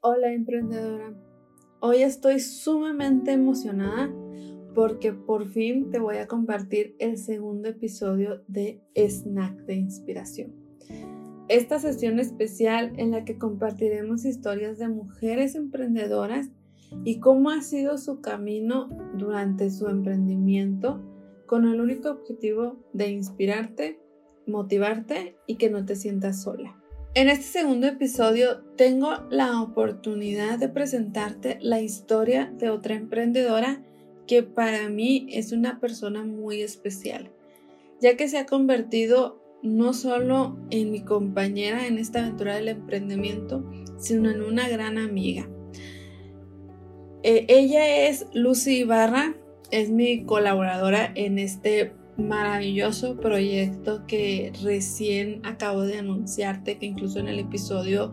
Hola emprendedora. Hoy estoy sumamente emocionada porque por fin te voy a compartir el segundo episodio de Snack de Inspiración. Esta sesión especial en la que compartiremos historias de mujeres emprendedoras y cómo ha sido su camino durante su emprendimiento con el único objetivo de inspirarte, motivarte y que no te sientas sola. En este segundo episodio tengo la oportunidad de presentarte la historia de otra emprendedora que para mí es una persona muy especial, ya que se ha convertido no solo en mi compañera en esta aventura del emprendimiento, sino en una gran amiga. Eh, ella es Lucy Ibarra, es mi colaboradora en este maravilloso proyecto que recién acabo de anunciarte, que incluso en el episodio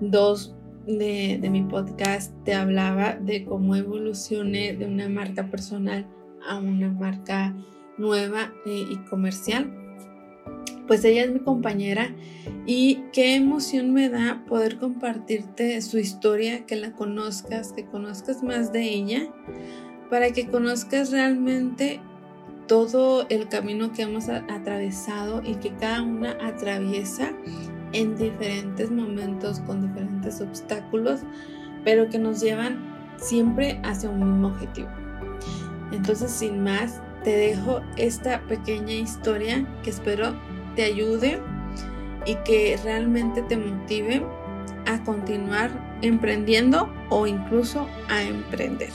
2 de, mi podcast te hablaba de cómo evolucioné de una marca personal a una marca nueva eh, y comercial. Pues ella es mi compañera y qué emoción me da poder compartirte su historia, que la conozcas, que conozcas más de ella, para que conozcas realmente todo el camino que hemos atravesado y que cada una atraviesa en diferentes momentos con diferentes obstáculos, pero que nos llevan siempre hacia un mismo objetivo. Entonces, sin más, te dejo esta pequeña historia que espero te ayude y que realmente te motive a continuar emprendiendo o incluso a emprender.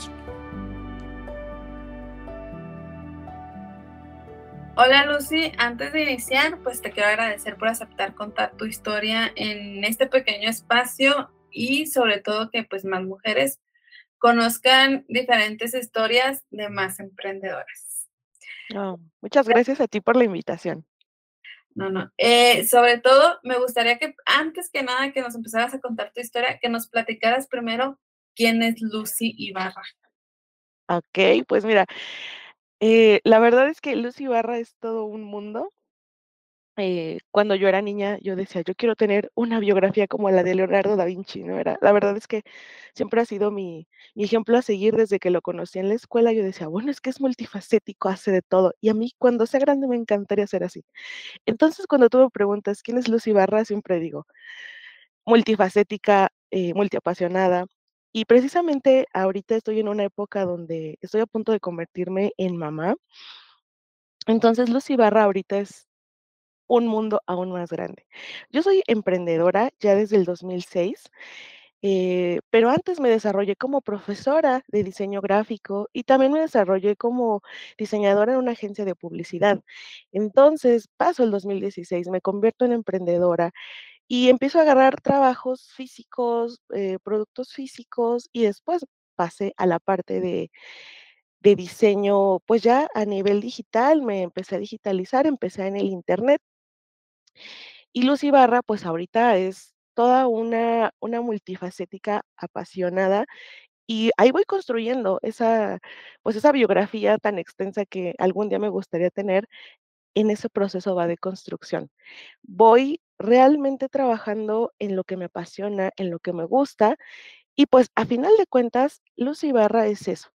Hola Lucy, antes de iniciar, pues te quiero agradecer por aceptar contar tu historia en este pequeño espacio y sobre todo que pues más mujeres conozcan diferentes historias de más emprendedoras. muchas gracias a ti por la invitación. No, no. Eh, sobre todo, me gustaría que antes que nada que nos empezaras a contar tu historia, que nos platicaras primero quién es Lucy Ibarra. Ok, pues mira, eh, la verdad es que Lucy Barra es todo un mundo. Eh, cuando yo era niña, yo decía, yo quiero tener una biografía como la de Leonardo da Vinci, ¿no? Era, la verdad es que siempre ha sido mi, mi ejemplo a seguir desde que lo conocí en la escuela. Yo decía, bueno, es que es multifacético, hace de todo. Y a mí, cuando sea grande, me encantaría ser así. Entonces, cuando tú me preguntas, ¿quién es Lucy Barra? Siempre digo, multifacética, eh, multiapasionada, y precisamente ahorita estoy en una época donde estoy a punto de convertirme en mamá. Entonces, Lucy Barra ahorita es un mundo aún más grande. Yo soy emprendedora ya desde el 2006, eh, pero antes me desarrollé como profesora de diseño gráfico y también me desarrollé como diseñadora en una agencia de publicidad. Entonces, paso el 2016, me convierto en emprendedora y empiezo a agarrar trabajos físicos, eh, productos físicos y después pasé a la parte de, diseño, pues ya a nivel digital, me empecé a digitalizar, empecé en el Internet. Y Lucy Barra, pues ahorita es toda una, una multifacética apasionada y ahí voy construyendo esa, pues esa biografía tan extensa que algún día me gustaría tener en ese proceso va de construcción. Voy realmente trabajando en lo que me apasiona, en lo que me gusta, y pues a final de cuentas, Luz Ibarra es eso.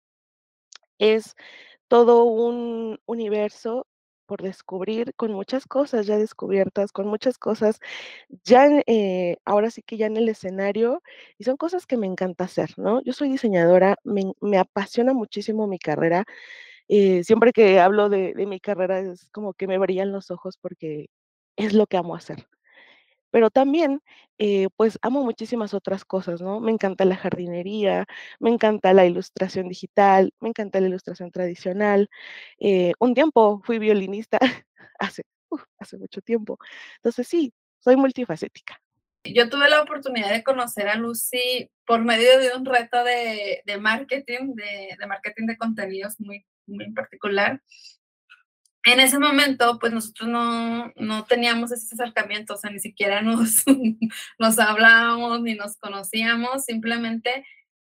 Es todo un universo por descubrir, con muchas cosas ya descubiertas, con muchas cosas ya, eh, ahora sí que ya en el escenario, y son cosas que me encanta hacer, ¿no? Yo soy diseñadora, me, me apasiona muchísimo mi carrera, eh, siempre que hablo de, mi carrera es como que me brillan los ojos porque es lo que amo hacer. Pero también, eh, pues amo muchísimas otras cosas, ¿no? Me encanta la jardinería, me encanta la ilustración digital, me encanta la ilustración tradicional. Eh, un tiempo fui violinista, hace, hace mucho tiempo. Entonces sí, soy multifacética. Yo tuve la oportunidad de conocer a Lucy por medio de un reto de, marketing, de, de, marketing de contenidos muy en particular. En ese momento, pues nosotros no, no teníamos ese acercamiento, o sea, ni siquiera nos, nos hablábamos ni nos conocíamos, simplemente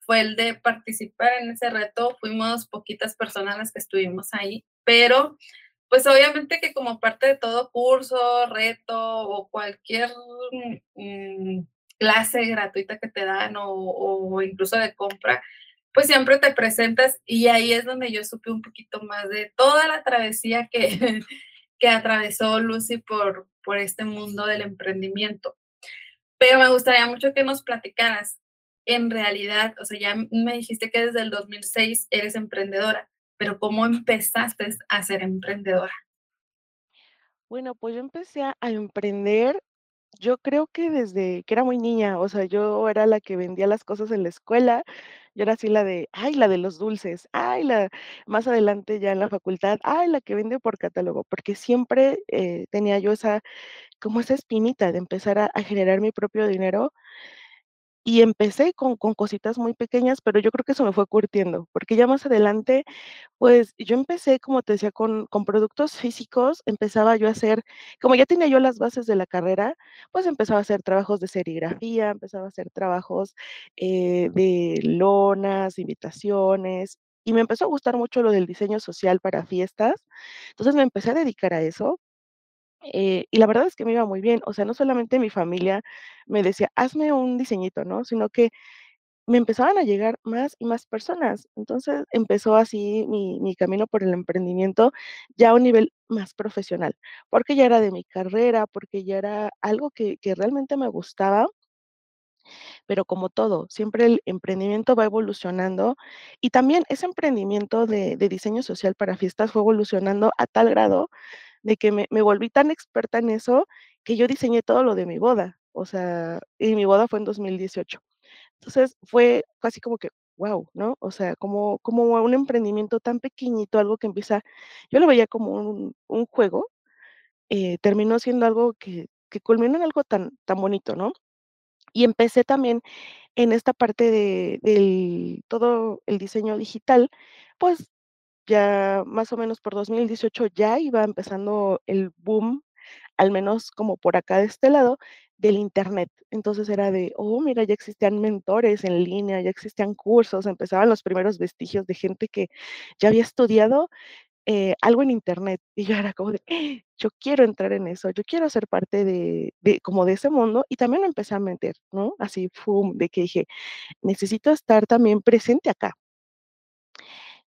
fue el de participar en ese reto. Fuimos poquitas personas las que estuvimos ahí, pero pues obviamente que como parte de todo curso, reto o cualquier mm, clase gratuita que te dan o, o incluso de compra, pues siempre te presentas y ahí es donde yo supe un poquito más de toda la travesía que, que atravesó Lucy por, por este mundo del emprendimiento. Pero me gustaría mucho que nos platicaras, en realidad, o sea, ya me dijiste que desde el 2006 eres emprendedora, pero ¿cómo empezaste a ser emprendedora? Bueno, pues yo empecé a emprender, yo creo que desde que era muy niña, o sea, yo era la que vendía las cosas en la escuela, yo era así la de, ay, la de los dulces, ay, la, más adelante ya en la facultad, ay, la que vende por catálogo, porque siempre eh, tenía yo esa, como esa espinita de empezar a, a generar mi propio dinero. Y empecé con, con cositas muy pequeñas, pero yo creo que eso me fue curtiendo, porque ya más adelante pues yo empecé, como te decía, con, con productos físicos, empezaba yo a hacer, como ya tenía yo las bases de la carrera, pues empezaba a hacer trabajos de serigrafía, empezaba a hacer trabajos eh, de lonas, invitaciones, y me empezó a gustar mucho lo del diseño social para fiestas. Entonces me empecé a dedicar a eso. Eh, y la verdad es que me iba muy bien, o sea, no solamente mi familia me decía, hazme un diseñito, ¿no? Sino que me empezaban a llegar más y más personas. Entonces empezó así mi, mi camino por el emprendimiento ya a un nivel más profesional, porque ya era de mi carrera, porque ya era algo que, realmente me gustaba, pero como todo, siempre el emprendimiento va evolucionando y también ese emprendimiento de diseño social para fiestas fue evolucionando a tal grado de que me, volví tan experta en eso que yo diseñé todo lo de mi boda. O sea, y mi boda fue en 2018. Entonces, fue casi como que, wow, ¿no? O sea, como como un emprendimiento tan pequeñito, algo que empieza yo lo veía como un juego, eh, terminó siendo algo que que culminó en algo tan tan bonito, ¿no? Y empecé también en esta parte de todo el diseño digital, pues, ya más o menos por 2018 ya iba empezando el boom al menos como por acá de este lado, del Internet. Entonces era de, oh, mira, ya existían mentores en línea, ya existían cursos, empezaban los primeros vestigios de gente que ya había estudiado eh, algo en Internet. Y yo era como de, "Eh, yo quiero entrar en eso, yo quiero ser parte de, de como de ese mundo. Y también empecé a meter, ¿no? Así, fum, de que dije, necesito estar también presente acá.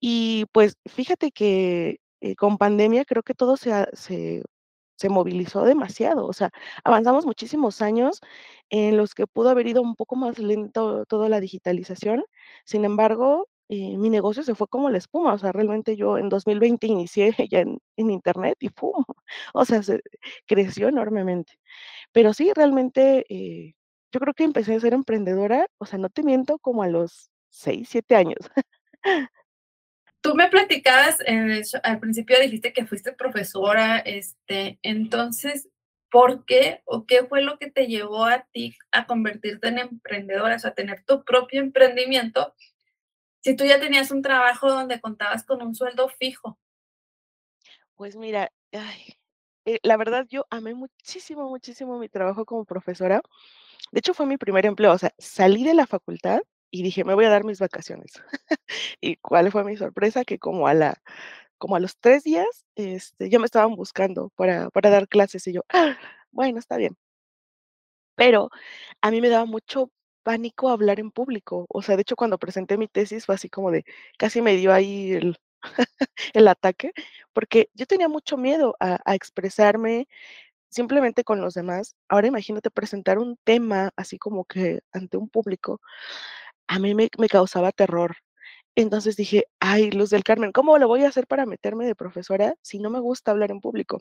Y pues fíjate que eh, con pandemia creo que todo se, se se movilizó demasiado, o sea, avanzamos muchísimos años en los que pudo haber ido un poco más lento toda la digitalización. Sin embargo, eh, mi negocio se fue como la espuma, o sea, realmente yo en 2020 inicié ya en, en Internet y ¡pum! O sea, se creció enormemente. Pero sí, realmente eh, yo creo que empecé a ser emprendedora, o sea, no te miento, como a los 6 7 años. Tú me platicabas, al principio dijiste que fuiste profesora, este, entonces, ¿por qué o qué fue lo que te llevó a ti a convertirte en emprendedora, o sea, tener tu propio emprendimiento, si tú ya tenías un trabajo donde contabas con un sueldo fijo? Pues mira, eh, la verdad yo amé muchísimo, muchísimo mi trabajo como profesora. De hecho, fue mi primer empleo, o sea, salí de la facultad y dije: "Me voy a dar mis vacaciones". ¿Y cuál fue mi sorpresa? Que como a la como a los 3 días, este, ya me estaban buscando para para dar clases y yo: "Ah, bueno, está bien". Pero a mí me daba mucho pánico hablar en público. O sea, de hecho, cuando presenté mi tesis fue así como de casi me dio ahí el el ataque, porque yo tenía mucho miedo a expresarme simplemente con los demás. Ahora imagínate presentar un tema así como que ante un público, a mí me causaba terror. Entonces dije: "Ay, Luz del Carmen, ¿cómo lo voy a hacer para meterme de profesora si no me gusta hablar en público?".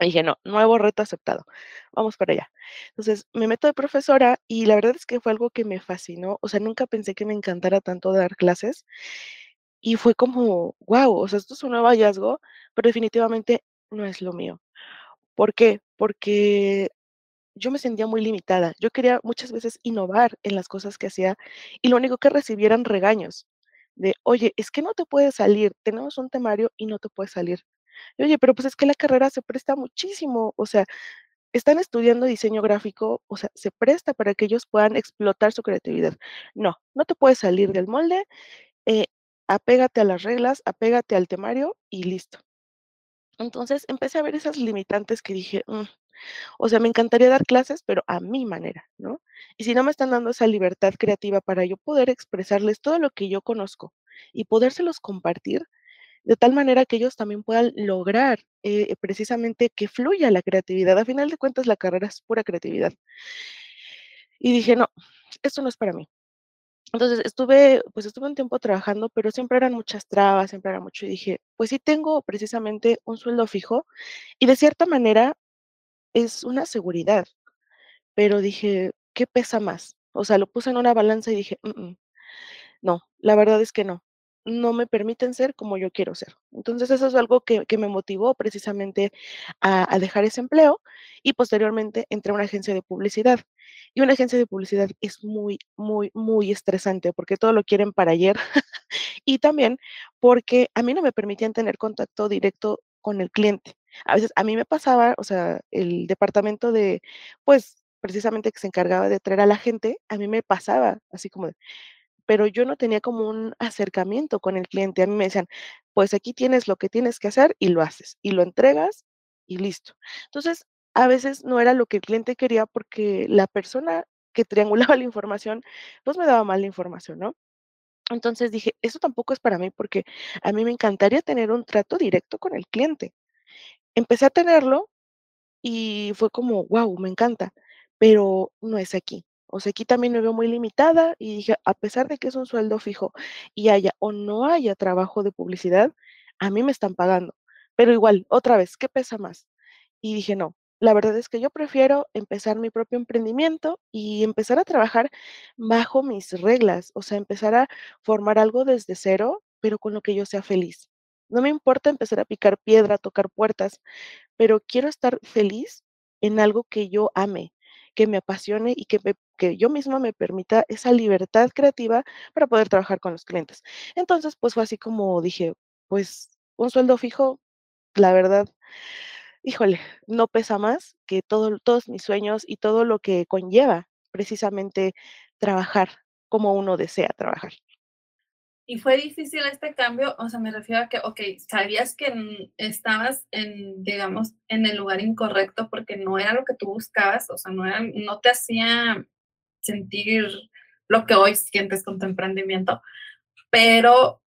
Y dije: "No, nuevo reto aceptado, vamos para allá". Entonces, me meto de profesora y la verdad es que fue algo que me fascinó, o sea, nunca pensé que me encantara tanto dar clases y fue como, guau, o sea, esto es un nuevo hallazgo, pero definitivamente no es lo mío. ¿Por qué? Porque yo me sentía muy limitada. Yo quería muchas veces innovar en las cosas que hacía y lo único que recibía eran regaños de: "Oye, es que no te puedes salir, tenemos un temario y no te puedes salir". Oye, pero pues es que la carrera se presta muchísimo, o sea, están estudiando diseño gráfico, o sea, se presta para que ellos puedan explotar su creatividad. No, no te puedes salir del molde, eh, apégate a las reglas, apégate al temario y listo. Entonces empecé a ver esas limitantes que dije: "Mm". O sea, me encantaría dar clases, pero a mi manera, ¿no? Y si no me están dando esa libertad creativa para yo poder expresarles todo lo que yo conozco y podérselos compartir, de tal manera que ellos también puedan lograr eh, precisamente que fluya la creatividad. A final de cuentas, la carrera es pura creatividad. Y dije, no, esto no es para mí. Entonces estuve, pues estuve un tiempo trabajando, pero siempre eran muchas trabas, siempre era mucho. Y dije, pues sí tengo precisamente un sueldo fijo y de cierta manera es una seguridad, pero dije, ¿qué pesa más? O sea, lo puse en una balanza y dije, "Mm, mm, no, la verdad es que no, no me permiten ser como yo quiero ser. Entonces eso es algo que, que me motivó precisamente a, a dejar ese empleo y posteriormente entré a una agencia de publicidad. Y una agencia de publicidad es muy, muy, muy estresante porque todo lo quieren para ayer y también porque a mí no me permitían tener contacto directo con el cliente. A veces a mí me pasaba, o sea, el departamento de, pues, precisamente que se encargaba de traer a la gente, a mí me pasaba así como de, pero yo no tenía como un acercamiento con el cliente. A mí me decían, pues aquí tienes lo que tienes que hacer y lo haces, y lo entregas y listo. Entonces, a veces no era lo que el cliente quería porque la persona que triangulaba la información, pues me daba mal la información, ¿no? Entonces dije, eso tampoco es para mí porque a mí me encantaría tener un trato directo con el cliente. Empecé a tenerlo y fue como, wow, me encanta, pero no es aquí. O sea, aquí también me veo muy limitada y dije, a pesar de que es un sueldo fijo y haya o no haya trabajo de publicidad, a mí me están pagando. Pero igual, otra vez, ¿qué pesa más? Y dije, no, la verdad es que yo prefiero empezar mi propio emprendimiento y empezar a trabajar bajo mis reglas, o sea, empezar a formar algo desde cero, pero con lo que yo sea feliz. No me importa empezar a picar piedra, tocar puertas, pero quiero estar feliz en algo que yo ame, que me apasione y que, que yo misma me permita esa libertad creativa para poder trabajar con los clientes. Entonces, pues fue así como dije, pues un sueldo fijo, la verdad, híjole, no pesa más que todo, todos mis sueños y todo lo que conlleva precisamente trabajar como uno desea trabajar. Y fue difícil este cambio, o sea, me refiero a que, ok, sabías que estabas en, digamos, en el lugar incorrecto porque no era lo que tú buscabas, o sea, no era, no te hacía sentir lo que hoy sientes con tu emprendimiento, pero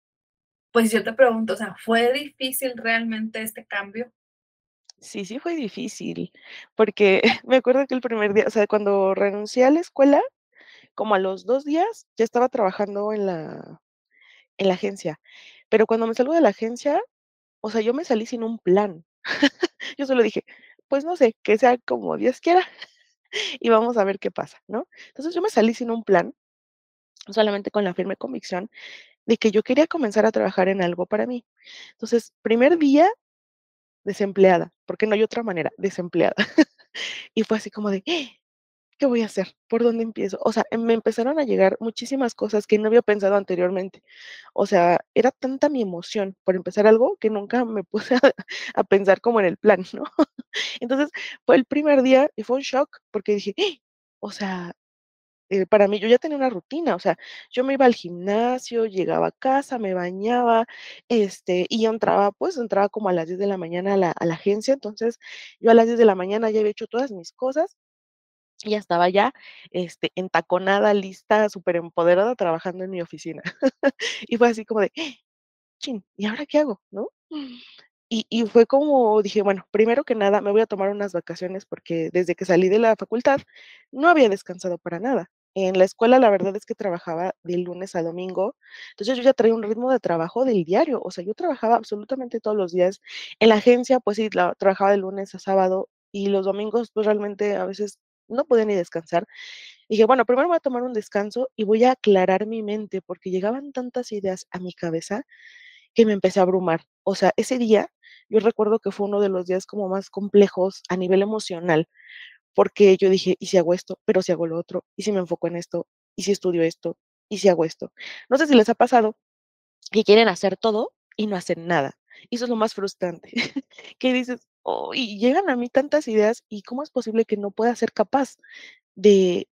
pues yo te pregunto, o sea, ¿fue difícil realmente este cambio? Sí, sí fue difícil, porque me acuerdo que el primer día, o sea, cuando renuncié a la escuela, como a los 2 días, ya estaba trabajando en la en la agencia, pero cuando me salgo de la agencia, o sea, yo me salí sin un plan. Yo solo dije: "Pues no sé, que sea como Dios quiera y vamos a ver qué pasa", ¿no? Entonces, yo me salí sin un plan, solamente con la firme convicción de que yo quería comenzar a trabajar en algo para mí. Entonces, primer día, desempleada, porque no hay otra manera, desempleada. Y fue así como de: ¿Qué voy a hacer? ¿Por dónde empiezo? O sea, me empezaron a llegar muchísimas cosas que no había pensado anteriormente. O sea, era tanta mi emoción por empezar algo que nunca me puse a, pensar como en el plan, ¿no? Entonces, fue el primer día y fue un shock porque dije, "¡Ah!". o sea, eh, para mí yo ya tenía una rutina, o sea, yo me iba al gimnasio, llegaba a casa, me bañaba, este, y yo entraba, pues entraba como a las 10 de la mañana a la, a la agencia, entonces yo a las 10 de la mañana ya había hecho todas mis cosas ya estaba ya, este, entaconada, lista, súper empoderada trabajando en mi oficina. Y fue así como de: "Chin, ¿y ahora qué hago?", ¿no? Y y fue como dije: "Bueno, primero que nada, me voy a tomar unas vacaciones", porque desde que salí de la facultad no había descansado para nada. En la escuela, la verdad es que trabajaba de lunes a domingo, entonces yo ya traía un ritmo de trabajo del diario, o sea, yo trabajaba absolutamente todos los días. En la agencia, pues sí, la trabajaba de lunes a sábado y los domingos, pues realmente a veces no podía ni descansar. Dije: "Bueno, primero voy a tomar un descanso y voy a aclarar mi mente", porque llegaban tantas ideas a mi cabeza que me empecé a abrumar. O sea, ese día, yo recuerdo que fue uno de los días como más complejos a nivel emocional, porque yo dije: "¿Y si hago esto? Pero si hago lo otro, ¿y si me enfoco en esto? ¿Y si estudio esto? ¿Y si hago esto?". No sé si les ha pasado que quieren hacer todo y no hacen nada. Y eso es lo más frustrante, que dices: "Oh", y llegan a mí tantas ideas, ¿y cómo es posible que no pueda ser capaz de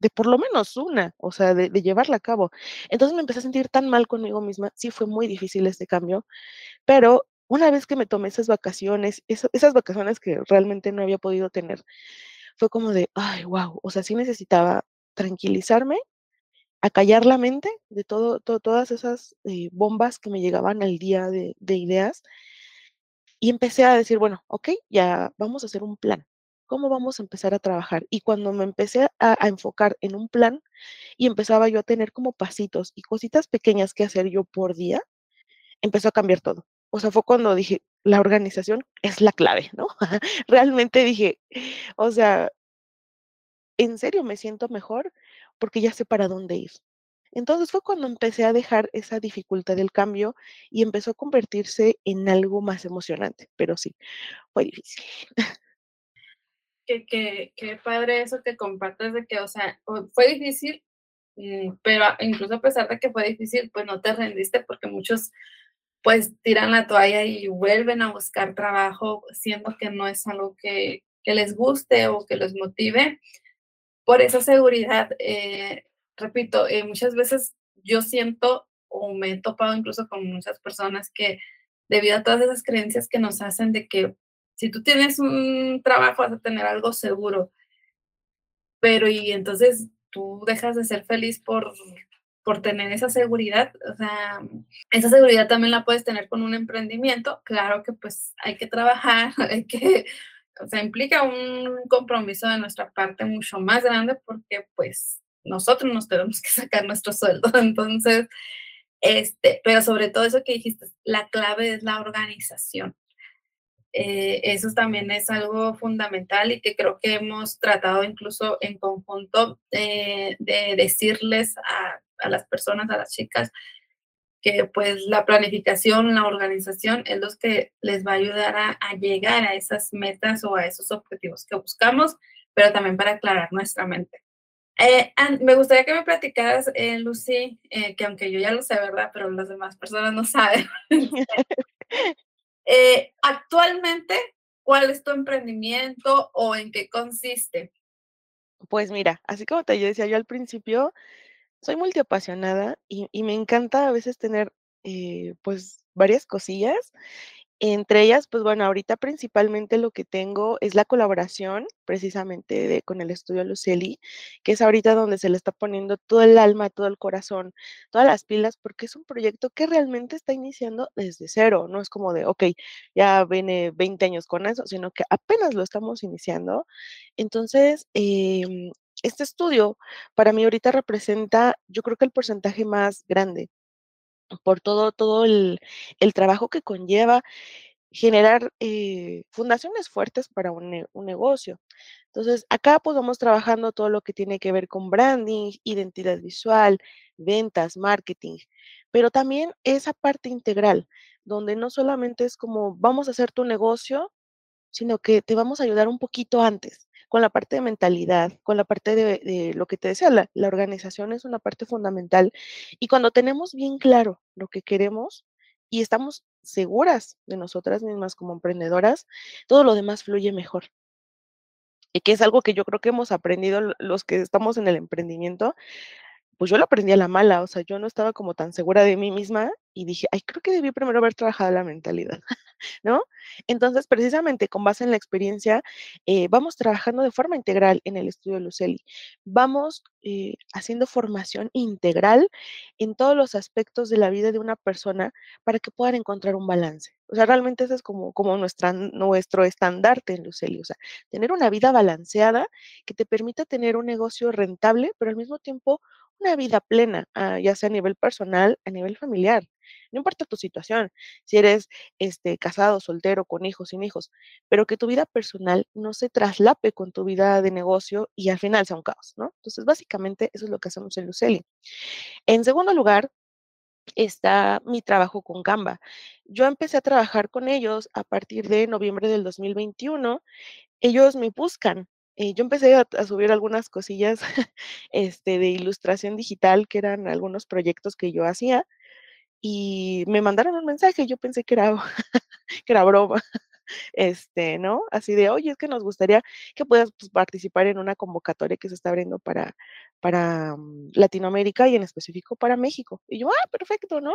de por lo menos una, o sea, de de llevarla a cabo? Entonces, me empecé a sentir tan mal conmigo misma, sí fue muy difícil este cambio, pero una vez que me tomé esas vacaciones, esas vacaciones que realmente no había podido tener, fue como de, ay, wow, o sea, sí necesitaba tranquilizarme, acallar la mente de todo, todas esas eh, bombas que me llegaban al día de, ideas. Y empecé a decir, bueno, ok, ya vamos a hacer un plan. ¿Cómo vamos a empezar a trabajar? Y cuando me empecé a, a enfocar en un plan y empezaba yo a tener como pasitos y cositas pequeñas que hacer yo por día, empezó a cambiar todo. O sea, fue cuando dije, la organización es la clave, ¿no? Realmente dije, o sea, en serio me siento mejor porque ya sé para dónde ir. Entonces fue cuando empecé a dejar esa dificultad del cambio y empezó a convertirse en algo más emocionante, pero sí, fue difícil. Qué, qué, qué padre eso que compartes de que, o sea, fue difícil, mm, pero incluso a pesar de que fue difícil, pues no te rendiste porque muchos pues tiran la toalla y vuelven a buscar trabajo, siendo que no es algo que, les guste o que les motive. Por esa seguridad, eh, repito, eh, muchas veces yo siento o me he topado incluso con muchas personas que debido a todas esas creencias que nos hacen de que si tú tienes un trabajo vas a tener algo seguro, pero y entonces tú dejas de ser feliz por por tener esa seguridad, o sea, esa seguridad también la puedes tener con un emprendimiento, claro que pues hay que trabajar, hay que, o sea, implica un compromiso de nuestra parte mucho más grande porque pues nosotros nos tenemos que sacar nuestro sueldo, entonces, este, pero sobre todo eso que dijiste, la clave es la organización. Eh, eso también es algo fundamental y que creo que hemos tratado incluso en conjunto de decirles a a las personas, a las chicas, que pues la planificación, la organización es lo que les va a ayudar a, llegar a esas metas o a esos objetivos que buscamos, pero también para aclarar nuestra mente. Eh, me gustaría que me platicaras, eh, Lucy, eh, que aunque yo ya lo sé, ¿verdad? Pero las demás personas no saben. actualmente, ¿cuál es tu emprendimiento o en qué consiste? Pues mira, así como te decía yo al principio, soy multiapasionada y, y me encanta a veces tener, eh, pues, varias cosillas. Entre ellas, pues bueno, ahorita principalmente lo que tengo es la colaboración precisamente con el estudio Luceli, que es ahorita donde se le está poniendo todo el alma, todo el corazón, todas las pilas, porque es un proyecto que realmente está iniciando desde cero, no es como de, ok, ya viene 20 años con eso, sino que apenas lo estamos iniciando. Entonces, eh, este estudio para mí ahorita representa, yo creo que el porcentaje más grande por todo, todo el, trabajo que conlleva generar eh, fundaciones fuertes para un, un, negocio. Entonces, acá pues vamos trabajando todo lo que tiene que ver con branding, identidad visual, ventas, marketing, pero también esa parte integral, donde no solamente es como vamos a hacer tu negocio, sino que te vamos a ayudar un poquito antes con la parte de mentalidad, con la parte de, lo que te decía, la, organización es una parte fundamental. Y cuando tenemos bien claro lo que queremos y estamos seguras de nosotras mismas como emprendedoras, todo lo demás fluye mejor. Y que es algo que yo creo que hemos aprendido los que estamos en el emprendimiento, pues yo lo aprendí a la mala, o sea, yo no estaba como tan segura de mí misma y dije, ay, creo que debí primero haber trabajado la mentalidad, ¿no? Entonces, precisamente con base en la experiencia, eh, vamos trabajando de forma integral en el estudio de Luceli. Vamos eh, haciendo formación integral en todos los aspectos de la vida de una persona para que puedan encontrar un balance. O sea, realmente ese es como, como nuestra, nuestro estandarte en Luceli. O sea, tener una vida balanceada que te permita tener un negocio rentable, pero al mismo tiempo una vida plena, ah, ya sea a nivel personal, a nivel familiar. No importa tu situación, si eres este, casado, soltero, con hijos, sin hijos, pero que tu vida personal no se traslape con tu vida de negocio y al final sea un caos, ¿no? Entonces, básicamente, eso es lo que hacemos en Luceli. En segundo lugar, está mi trabajo con Canva. Yo empecé a trabajar con ellos a partir de noviembre del 2021. Ellos me buscan eh, yo empecé a, subir algunas cosillas este, de ilustración digital, que eran algunos proyectos que yo hacía, y me mandaron un mensaje, yo pensé que era, que era broma. este, ¿no? Así de, oye, es que nos gustaría que puedas pues, participar en una convocatoria que se está abriendo para, para mm, Latinoamérica y en específico para México. Y yo, ah, perfecto, ¿no?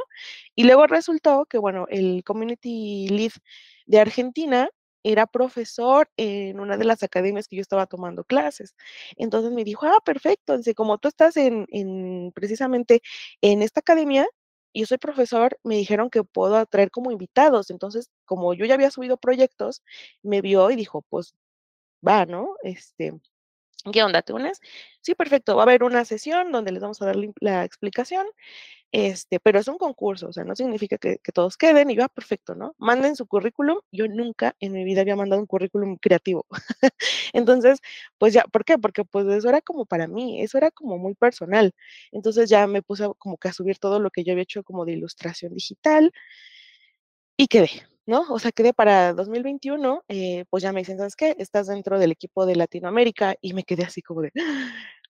Y luego resultó que, bueno, el community lead de Argentina era profesor en una de las academias que yo estaba tomando clases. Entonces me dijo, ah, perfecto, dice, como tú estás en, en precisamente en esta academia, yo soy profesor, me dijeron que puedo atraer como invitados. Entonces, como yo ya había subido proyectos, me vio y dijo, pues va, ¿no? Este, ¿qué onda? ¿Te unes? Sí, perfecto. Va a haber una sesión donde les vamos a dar la explicación este, pero es un concurso, o sea, no significa que, todos queden y yo, perfecto, ¿no? Manden su currículum. Yo nunca en mi vida había mandado un currículum creativo. Entonces, pues ya, ¿por qué? Porque pues eso era como para mí, eso era como muy personal. Entonces ya me puse como que a subir todo lo que yo había hecho como de ilustración digital y quedé, ¿no? O sea, quedé para 2021, eh, pues ya me dicen, ¿sabes qué? Estás dentro del equipo de Latinoamérica y me quedé así como de,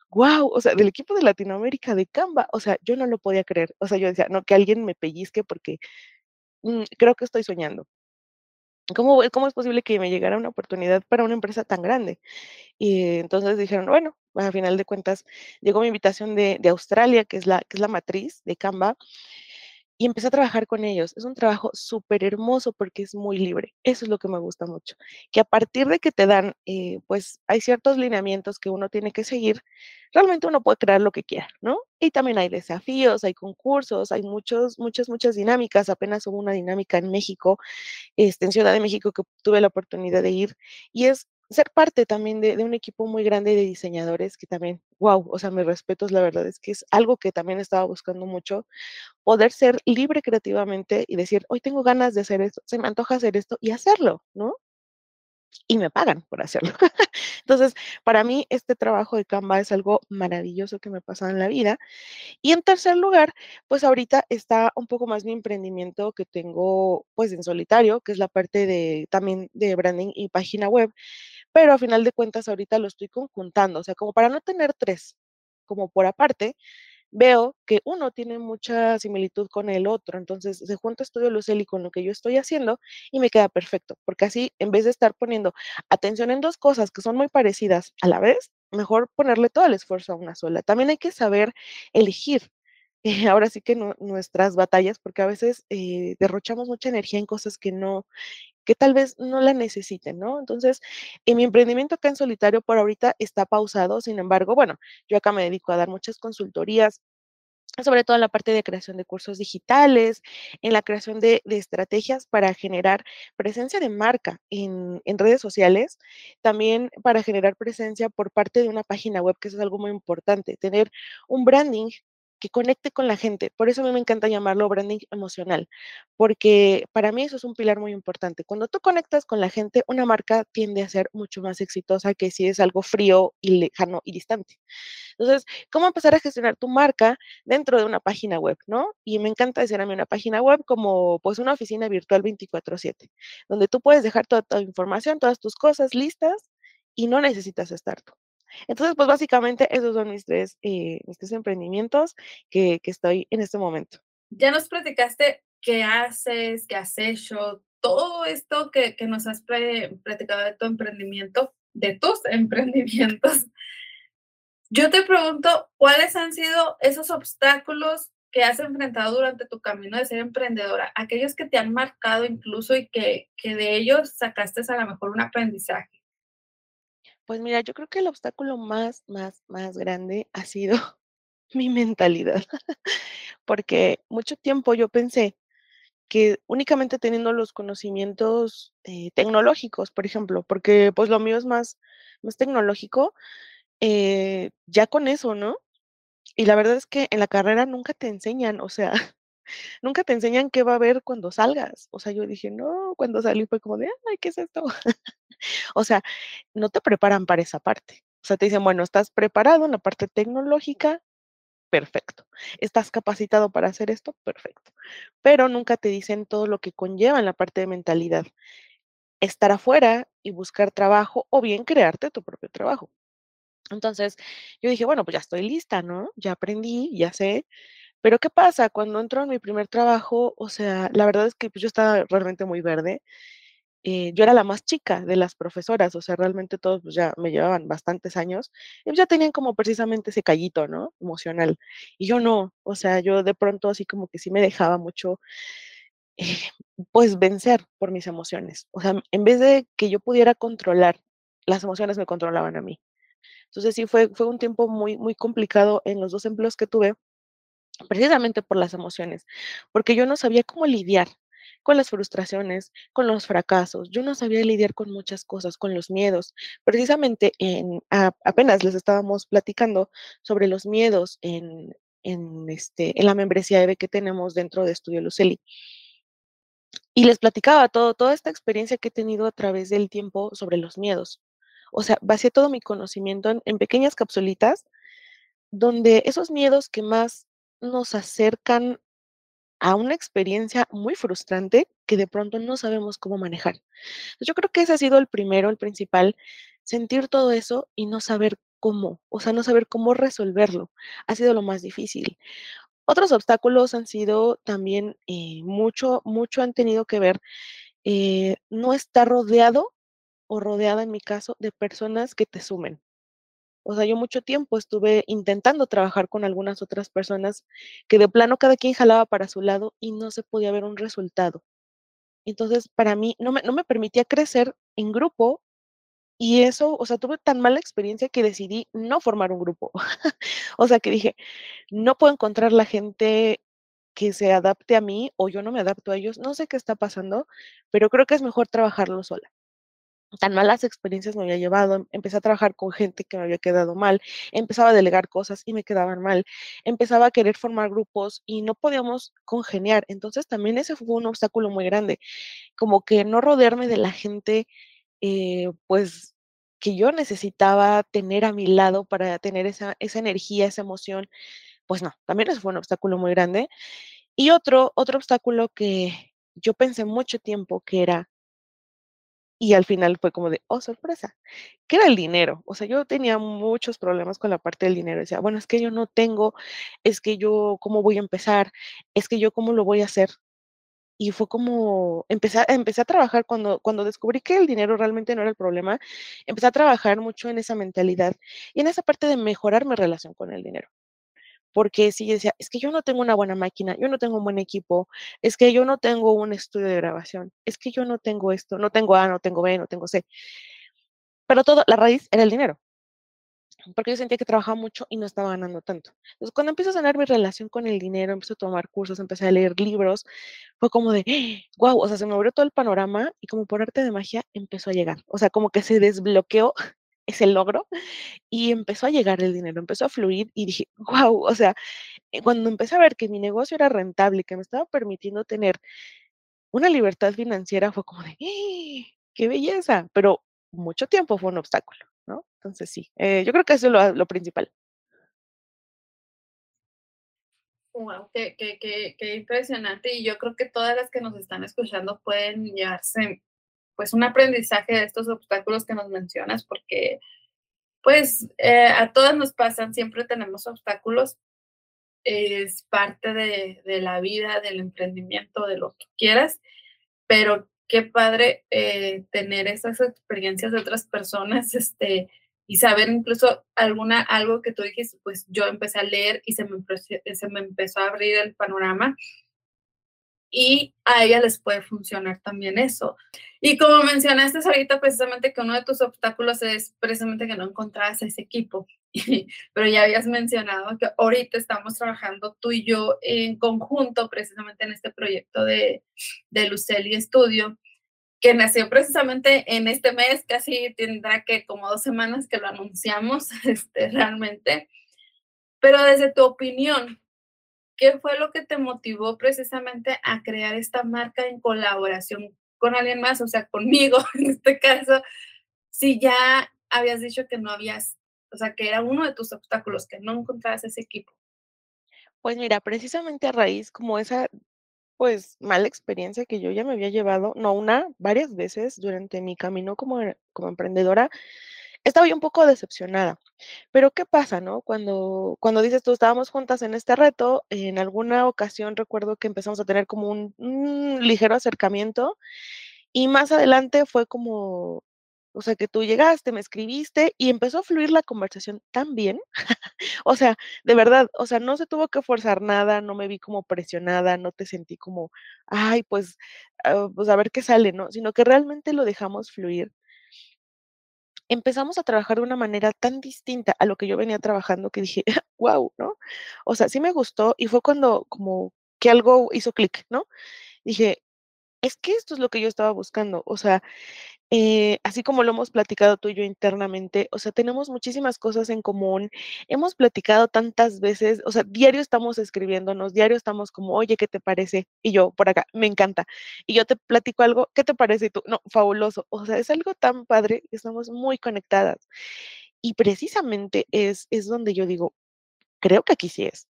¡Guau! O sea, del equipo de Latinoamérica de Canva, o sea, yo no lo podía creer. O sea, yo decía, no, que alguien me pellizque porque mm, creo que estoy soñando. ¿Cómo, ¿Cómo es posible que me llegara una oportunidad para una empresa tan grande? Y entonces dijeron, bueno, a final de cuentas llegó mi invitación de, de Australia, que es, la, que es la matriz de Canva, y empecé a trabajar con ellos. Es un trabajo súper hermoso porque es muy libre. Eso es lo que me gusta mucho. Que a partir de que te dan, eh, pues hay ciertos lineamientos que uno tiene que seguir, realmente uno puede crear lo que quiera, ¿no? Y también hay desafíos, hay concursos, hay muchos, muchas, muchas dinámicas. Apenas hubo una dinámica en México, este, en Ciudad de México, que tuve la oportunidad de ir. Y es ser parte también de, un equipo muy grande de diseñadores que también, wow, o sea, mis respetos, la verdad es que es algo que también estaba buscando mucho, poder ser libre creativamente y decir, hoy tengo ganas de hacer esto, se me antoja hacer esto y hacerlo, ¿no? Y me pagan por hacerlo. Entonces, para mí, este trabajo de Canva es algo maravilloso que me pasa en la vida. Y en tercer lugar, pues ahorita está un poco más mi emprendimiento que tengo pues en solitario, que es la parte de también de branding y página web, pero a final de cuentas ahorita lo estoy conjuntando, o sea, como para no tener tres, como por aparte, veo que uno tiene mucha similitud con el otro, entonces se junta Estudio Luceli con lo que yo estoy haciendo y me queda perfecto, porque así en vez de estar poniendo atención en dos cosas que son muy parecidas a la vez, mejor ponerle todo el esfuerzo a una sola. También hay que saber elegir. Ahora sí que nuestras batallas, porque a veces eh, derrochamos mucha energía en cosas que no, que tal vez no la necesiten, ¿no? Entonces, en mi emprendimiento acá en solitario por ahorita está pausado, sin embargo, bueno, yo acá me dedico a dar muchas consultorías, sobre todo en la parte de creación de cursos digitales, en la creación de, estrategias para generar presencia de marca en, en, redes sociales, también para generar presencia por parte de una página web, que eso es algo muy importante, tener un branding que conecte con la gente. Por eso a mí me encanta llamarlo branding emocional, porque para mí eso es un pilar muy importante. Cuando tú conectas con la gente, una marca tiende a ser mucho más exitosa que si es algo frío y lejano y distante. Entonces, ¿cómo empezar a gestionar tu marca dentro de una página web, no? Y me encanta decir a mí una página web como pues una oficina virtual 24/7, donde tú puedes dejar toda tu información, todas tus cosas listas y no necesitas estar tú. Entonces, pues básicamente esos son mis tres, eh, emprendimientos que, estoy en este momento. Ya nos platicaste qué haces, qué has hecho, todo esto que, que nos has platicado de tu emprendimiento, de tus emprendimientos. Yo te pregunto, ¿cuáles han sido esos obstáculos que has enfrentado durante tu camino de ser emprendedora? Aquellos que te han marcado incluso y que, que de ellos sacaste a lo mejor un aprendizaje. Pues mira, yo creo que el obstáculo más, más, más grande ha sido mi mentalidad, porque mucho tiempo yo pensé que únicamente teniendo los conocimientos eh, tecnológicos, por ejemplo, porque pues lo mío es más, más tecnológico, eh, ya con eso, ¿no? Y la verdad es que en la carrera nunca te enseñan, o sea, nunca te enseñan qué va a haber cuando salgas. O sea, yo dije, no, cuando salí fue como de, ay, ¿qué es esto? O sea, no te preparan para esa parte. O sea, te dicen, bueno, estás preparado en la parte tecnológica, perfecto. ¿Estás capacitado para hacer esto? Perfecto. Pero nunca te dicen todo lo que conlleva en la parte de mentalidad. Estar afuera y buscar trabajo o bien crearte tu propio trabajo. Entonces, yo dije, bueno, pues ya estoy lista, ¿no? Ya aprendí, ya sé. Pero ¿qué pasa? Cuando entro en mi primer trabajo, o sea, la verdad es que pues, yo estaba realmente muy verde eh, yo era la más chica de las profesoras, o sea, realmente todos pues, ya me llevaban bastantes años, y ya tenían como precisamente ese callito, ¿no? Emocional. Y yo no, o sea, yo de pronto así como que sí me dejaba mucho, eh, pues vencer por mis emociones. O sea, en vez de que yo pudiera controlar, las emociones me controlaban a mí. Entonces sí fue, fue un tiempo muy, muy complicado en los dos empleos que tuve, precisamente por las emociones, porque yo no sabía cómo lidiar con las frustraciones, con los fracasos. Yo no sabía lidiar con muchas cosas, con los miedos. Precisamente en, apenas les estábamos platicando sobre los miedos en, en, este, en la membresía EVE que tenemos dentro de Estudio Luceli. Y les platicaba todo, toda esta experiencia que he tenido a través del tiempo sobre los miedos. O sea, basé todo mi conocimiento en, en pequeñas capsulitas donde esos miedos que más nos acercan a una experiencia muy frustrante que de pronto no sabemos cómo manejar. Yo creo que ese ha sido el primero, el principal, sentir todo eso y no saber cómo, o sea, no saber cómo resolverlo. Ha sido lo más difícil. Otros obstáculos han sido también eh, mucho, mucho han tenido que ver eh, no estar rodeado o rodeada, en mi caso, de personas que te sumen. O sea, yo mucho tiempo estuve intentando trabajar con algunas otras personas que de plano cada quien jalaba para su lado y no se podía ver un resultado. Entonces, para mí no me, no me permitía crecer en grupo y eso, o sea, tuve tan mala experiencia que decidí no formar un grupo. o sea, que dije, no puedo encontrar la gente que se adapte a mí o yo no me adapto a ellos. No sé qué está pasando, pero creo que es mejor trabajarlo sola tan malas experiencias me había llevado, em, empecé a trabajar con gente que me había quedado mal, empezaba a delegar cosas y me quedaban mal, empezaba a querer formar grupos y no podíamos congeniar. Entonces también ese fue un obstáculo muy grande, como que no rodearme de la gente, eh, pues que yo necesitaba tener a mi lado para tener esa, esa energía, esa emoción, pues no, también ese fue un obstáculo muy grande. Y otro, otro obstáculo que yo pensé mucho tiempo que era y al final fue como de, oh, sorpresa, ¿qué era el dinero? O sea, yo tenía muchos problemas con la parte del dinero. Decía, bueno, es que yo no tengo, es que yo, ¿cómo voy a empezar? Es que yo, ¿cómo lo voy a hacer? Y fue como, empecé, empecé a trabajar cuando, cuando descubrí que el dinero realmente no era el problema, empecé a trabajar mucho en esa mentalidad y en esa parte de mejorar mi relación con el dinero porque si decía, es que yo no tengo una buena máquina, yo no tengo un buen equipo, es que yo no tengo un estudio de grabación, es que yo no tengo esto, no tengo A, no tengo B, no tengo C. Pero todo, la raíz era el dinero. Porque yo sentía que trabajaba mucho y no estaba ganando tanto. Entonces, cuando empiezo a sanar mi relación con el dinero, empecé a tomar cursos, empecé a leer libros, fue como de, wow, o sea, se me abrió todo el panorama y como por arte de magia empezó a llegar. O sea, como que se desbloqueó ese logro y empezó a llegar el dinero, empezó a fluir y dije, wow, o sea, eh, cuando empecé a ver que mi negocio era rentable, que me estaba permitiendo tener una libertad financiera, fue como de, ¡Eh! qué belleza, pero mucho tiempo fue un obstáculo, ¿no? Entonces sí, eh, yo creo que eso es lo, lo principal. Wow, qué, qué, qué, qué, impresionante. Y yo creo que todas las que nos están escuchando pueden llevarse pues un aprendizaje de estos obstáculos que nos mencionas, porque pues eh, a todas nos pasan, siempre tenemos obstáculos, es parte de, la vida, del emprendimiento, de lo que quieras, pero qué padre eh, tener esas experiencias de otras personas, este, y saber incluso alguna, algo que tú dijiste, pues yo empecé a leer y se me, se me empezó a abrir el panorama y a ella les puede funcionar también eso. Y como mencionaste ahorita, precisamente que uno de tus obstáculos es precisamente que no encontrabas ese equipo, pero ya habías mencionado que ahorita estamos trabajando tú y yo en conjunto precisamente en este proyecto de, de Luceli Studio, que nació precisamente en este mes, casi tendrá que como dos semanas que lo anunciamos este, realmente. Pero desde tu opinión, ¿qué fue lo que te motivó precisamente a crear esta marca en colaboración con alguien más? O sea, conmigo en este caso, si ya habías dicho que no habías, o sea, que era uno de tus obstáculos, que no encontrabas ese equipo. Pues mira, precisamente a raíz como esa, pues, mala experiencia que yo ya me había llevado, no una, varias veces durante mi camino como, como emprendedora, estaba yo un poco decepcionada. Pero, ¿qué pasa, no? Cuando cuando dices tú, estábamos juntas en este reto, en alguna ocasión recuerdo que empezamos a tener como un ligero acercamiento, Y más adelante fue como, o sea, que tú llegaste, me escribiste y empezó a fluir la conversación tan bien. o sea, de verdad, o sea, no se tuvo que forzar nada, no me vi como presionada, no te sentí como, ay, pues, ah, pues a ver qué sale, ¿no? Sino que realmente lo dejamos fluir. Empezamos a trabajar de una manera tan distinta a lo que yo venía trabajando que dije, wow, ¿no? O sea, sí me gustó y fue cuando como que algo hizo clic, ¿no? Dije, es que esto es lo que yo estaba buscando, o sea, eh, así como lo hemos platicado tú y yo internamente, o sea, tenemos muchísimas cosas en común, hemos platicado tantas veces, o sea, diario estamos escribiéndonos, diario estamos como, oye, ¿qué te parece? Y yo, por acá, me encanta. Y yo te platico algo, ¿qué te parece? Y tú, no, fabuloso. O sea, es algo tan padre, estamos muy conectadas. Y precisamente es, es donde yo digo, creo que aquí sí es.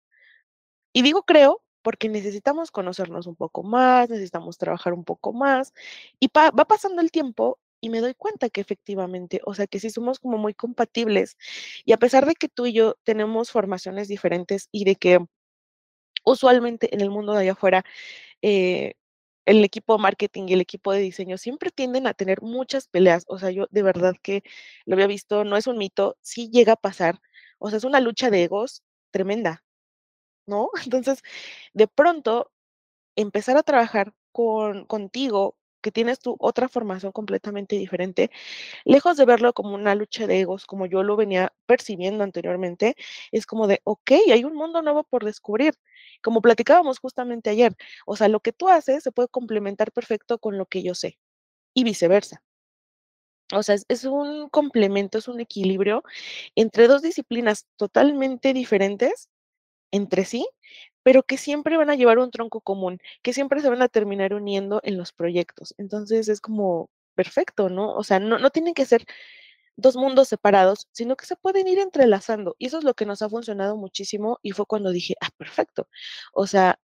Y digo creo porque necesitamos conocernos un poco más, necesitamos trabajar un poco más. Y va pasando el tiempo y me doy cuenta que efectivamente, o sea, que sí somos como muy compatibles. Y a pesar de que tú y yo tenemos formaciones diferentes y de que usualmente en el mundo de allá afuera, eh, el equipo de marketing y el equipo de diseño siempre tienden a tener muchas peleas. O sea, yo de verdad que lo había visto, no es un mito, sí llega a pasar. O sea, es una lucha de egos tremenda, ¿no? Entonces, de pronto, empezar a trabajar con, contigo, que tienes tu otra formación completamente diferente, lejos de verlo como una lucha de egos, como yo lo venía percibiendo anteriormente, es como de, ok, hay un mundo nuevo por descubrir. Como platicábamos justamente ayer, o sea, lo que tú haces se puede complementar perfecto con lo que yo sé y viceversa. O sea, es, es un complemento, es un equilibrio entre dos disciplinas totalmente diferentes entre sí, pero que siempre van a llevar un tronco común, que siempre se van a terminar uniendo en los proyectos. Entonces es como perfecto, ¿no? O sea, no, no tienen que ser dos mundos separados, sino que se pueden ir entrelazando. Y eso es lo que nos ha funcionado muchísimo y fue cuando dije, ah, perfecto. O sea,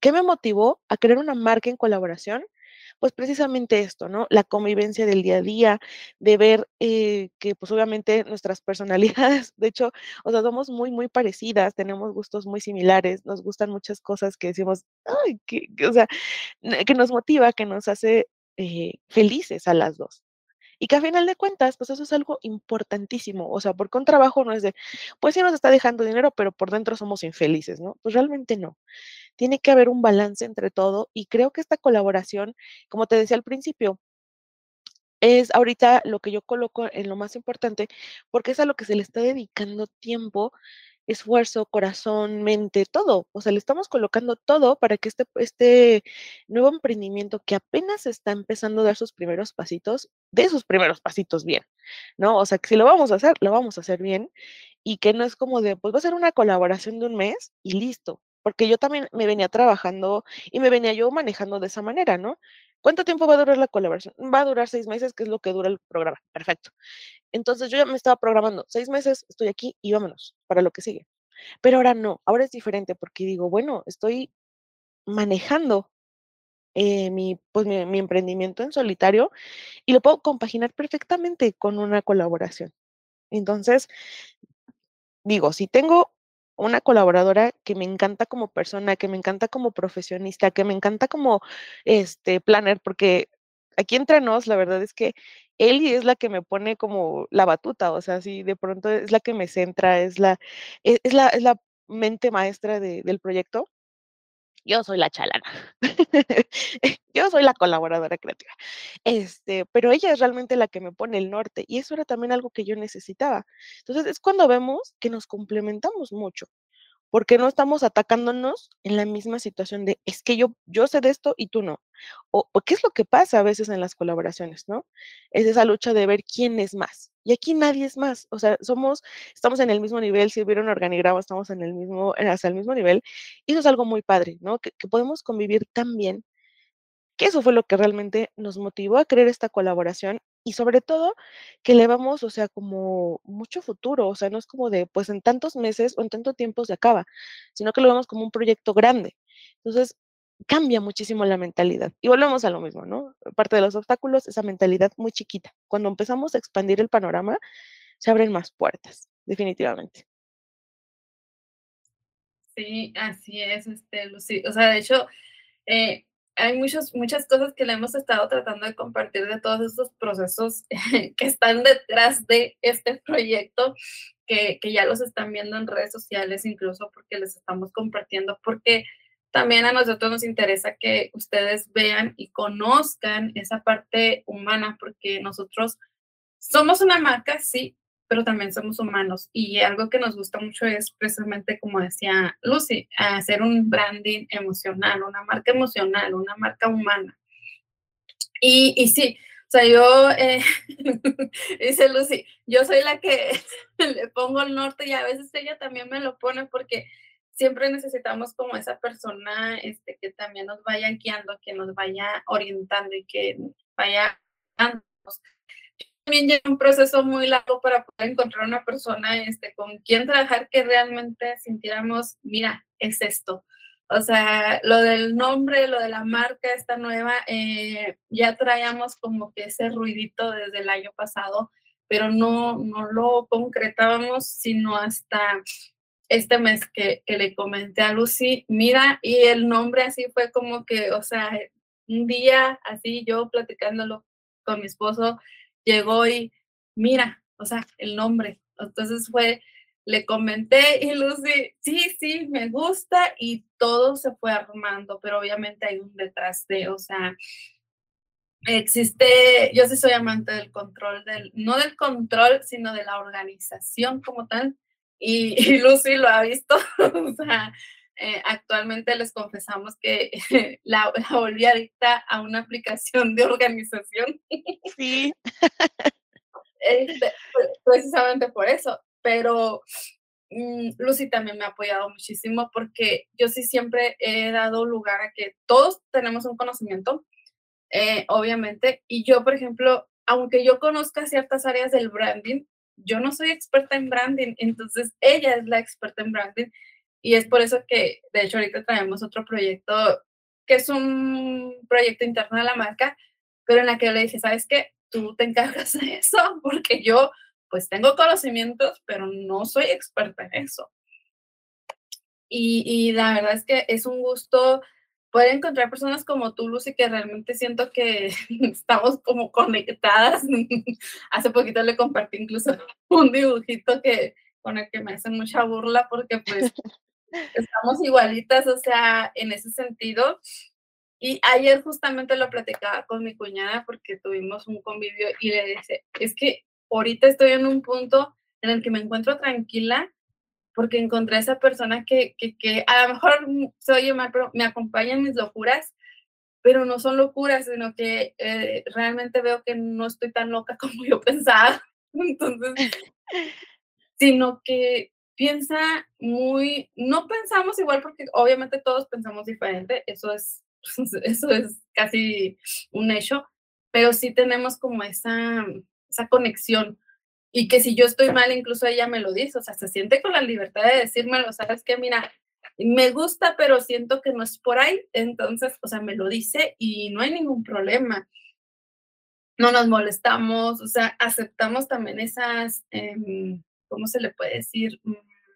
¿qué me motivó a crear una marca en colaboración? Pues precisamente esto, ¿no? La convivencia del día a día, de ver eh, que pues obviamente nuestras personalidades, de hecho, o sea, somos muy, muy parecidas, tenemos gustos muy similares, nos gustan muchas cosas que decimos, ay, que, o sea, que nos motiva, que nos hace eh, felices a las dos. Y que a final de cuentas, pues eso es algo importantísimo. O sea, porque un trabajo no es de, pues sí nos está dejando dinero, pero por dentro somos infelices, ¿no? Pues realmente no. Tiene que haber un balance entre todo y creo que esta colaboración, como te decía al principio, es ahorita lo que yo coloco en lo más importante, porque es a lo que se le está dedicando tiempo esfuerzo, corazón, mente, todo. O sea, le estamos colocando todo para que este, este nuevo emprendimiento que apenas está empezando a dar sus primeros pasitos, dé sus primeros pasitos bien, ¿no? O sea, que si lo vamos a hacer, lo vamos a hacer bien y que no es como de, pues va a ser una colaboración de un mes y listo. Porque yo también me venía trabajando y me venía yo manejando de esa manera, ¿no? ¿Cuánto tiempo va a durar la colaboración? Va a durar seis meses, que es lo que dura el programa. Perfecto. Entonces yo ya me estaba programando, seis meses, estoy aquí y vámonos para lo que sigue. Pero ahora no, ahora es diferente porque digo, bueno, estoy manejando eh, mi, pues mi, mi emprendimiento en solitario y lo puedo compaginar perfectamente con una colaboración. Entonces, digo, si tengo una colaboradora que me encanta como persona, que me encanta como profesionista, que me encanta como este planner, porque aquí entre nos, la verdad es que Eli es la que me pone como la batuta, o sea, sí, de pronto es la que me centra, es la, e es la, es la mente maestra de, del proyecto. Yo soy la chalana. Yo soy la colaboradora creativa. Este, pero ella es realmente la que me pone el norte y eso era también algo que yo necesitaba. Entonces es cuando vemos que nos complementamos mucho porque no estamos atacándonos en la misma situación de es que yo, yo sé de esto y tú no. O, qué es lo que pasa a veces en las colaboraciones, ¿no? Es esa lucha de ver quién es más. Y aquí nadie es más. O sea, somos, estamos en el mismo nivel, si hubiera un organigrama, estamos en el mismo, hasta el mismo nivel. Y eso es algo muy padre, ¿no? Que, que podemos convivir tan bien que eso fue lo que realmente nos motivó a crear esta colaboración y sobre todo que le vamos, o sea, como mucho futuro, o sea, no es como de, pues en tantos meses o en tanto tiempo se acaba, sino que lo vemos como un proyecto grande. Entonces, cambia muchísimo la mentalidad. Y volvemos a lo mismo, ¿no? Parte de los obstáculos, esa mentalidad muy chiquita. Cuando empezamos a expandir el panorama, se abren más puertas, definitivamente. Sí, así es, este, Lucy. O sea, de hecho, eh, hay muchos, muchas cosas que le hemos estado tratando de compartir de todos estos procesos que están detrás de este proyecto, que, que ya los están viendo en redes sociales, incluso porque les estamos compartiendo, porque también a nosotros nos interesa que ustedes vean y conozcan esa parte humana, porque nosotros somos una marca, sí, pero también somos humanos. Y algo que nos gusta mucho es precisamente, como decía Lucy, hacer un branding emocional, una marca emocional, una marca humana. Y, y sí, o sea, yo, eh, dice Lucy, yo soy la que le pongo el norte y a veces ella también me lo pone porque siempre necesitamos como esa persona este, que también nos vaya guiando, que nos vaya orientando y que vaya también lleva un proceso muy largo para poder encontrar una persona este, con quien trabajar que realmente sintiéramos, mira, es esto. O sea, lo del nombre, lo de la marca, esta nueva, eh, ya traíamos como que ese ruidito desde el año pasado, pero no, no lo concretábamos sino hasta este mes que, que, le comenté a Lucy, mira, y el nombre así fue como que, o sea, un día así yo platicándolo con mi esposo, llegó y, mira, o sea, el nombre. Entonces fue, le comenté y Lucy, sí, sí, me gusta y todo se fue armando, pero obviamente hay un detrás de, o sea, existe, yo sí soy amante del control, del, no del control, sino de la organización como tal. Y, Lucy lo ha visto, o sea, eh, actualmente les confesamos que la, la, volví adicta a una aplicación de organización. Sí. Este, precisamente por eso, pero mm, Lucy también me ha apoyado muchísimo porque yo sí siempre he dado lugar a que todos tenemos un conocimiento, eh, obviamente, y yo, por ejemplo, aunque yo conozca ciertas áreas del branding, yo no soy experta en branding, entonces ella es la experta en branding y es por eso que, de hecho, ahorita traemos otro proyecto que es un proyecto interno de la marca, pero en la que yo le dije, ¿sabes qué? Tú te encargas de eso porque yo pues tengo conocimientos, pero no soy experta en eso. Y, y la verdad es que es un gusto poder encontrar personas como tú, Lucy, que realmente siento que estamos como conectadas. Hace poquito le compartí incluso un dibujito que con el que me hacen mucha burla porque pues estamos igualitas, o sea, en ese sentido. Y ayer justamente lo platicaba con mi cuñada porque tuvimos un convivio y le dije, es que ahorita estoy en un punto en el que me encuentro tranquila porque encontré a esa persona que, que, que a lo mejor se oye mal, pero me acompaña en mis locuras, pero no son locuras, sino que eh, realmente veo que no estoy tan loca como yo pensaba. Entonces, sino que piensa muy, no pensamos igual porque obviamente todos pensamos diferente, eso es, eso es casi un hecho, pero sí tenemos como esa, esa conexión y que si yo estoy mal, incluso ella me lo dice, o sea, se siente con la libertad de decírmelo, sabes que mira, me gusta, pero siento que no es por ahí, entonces, o sea, me lo dice y no hay ningún problema. No nos molestamos, o sea, aceptamos también esas, eh, ¿cómo se le puede decir? Mm,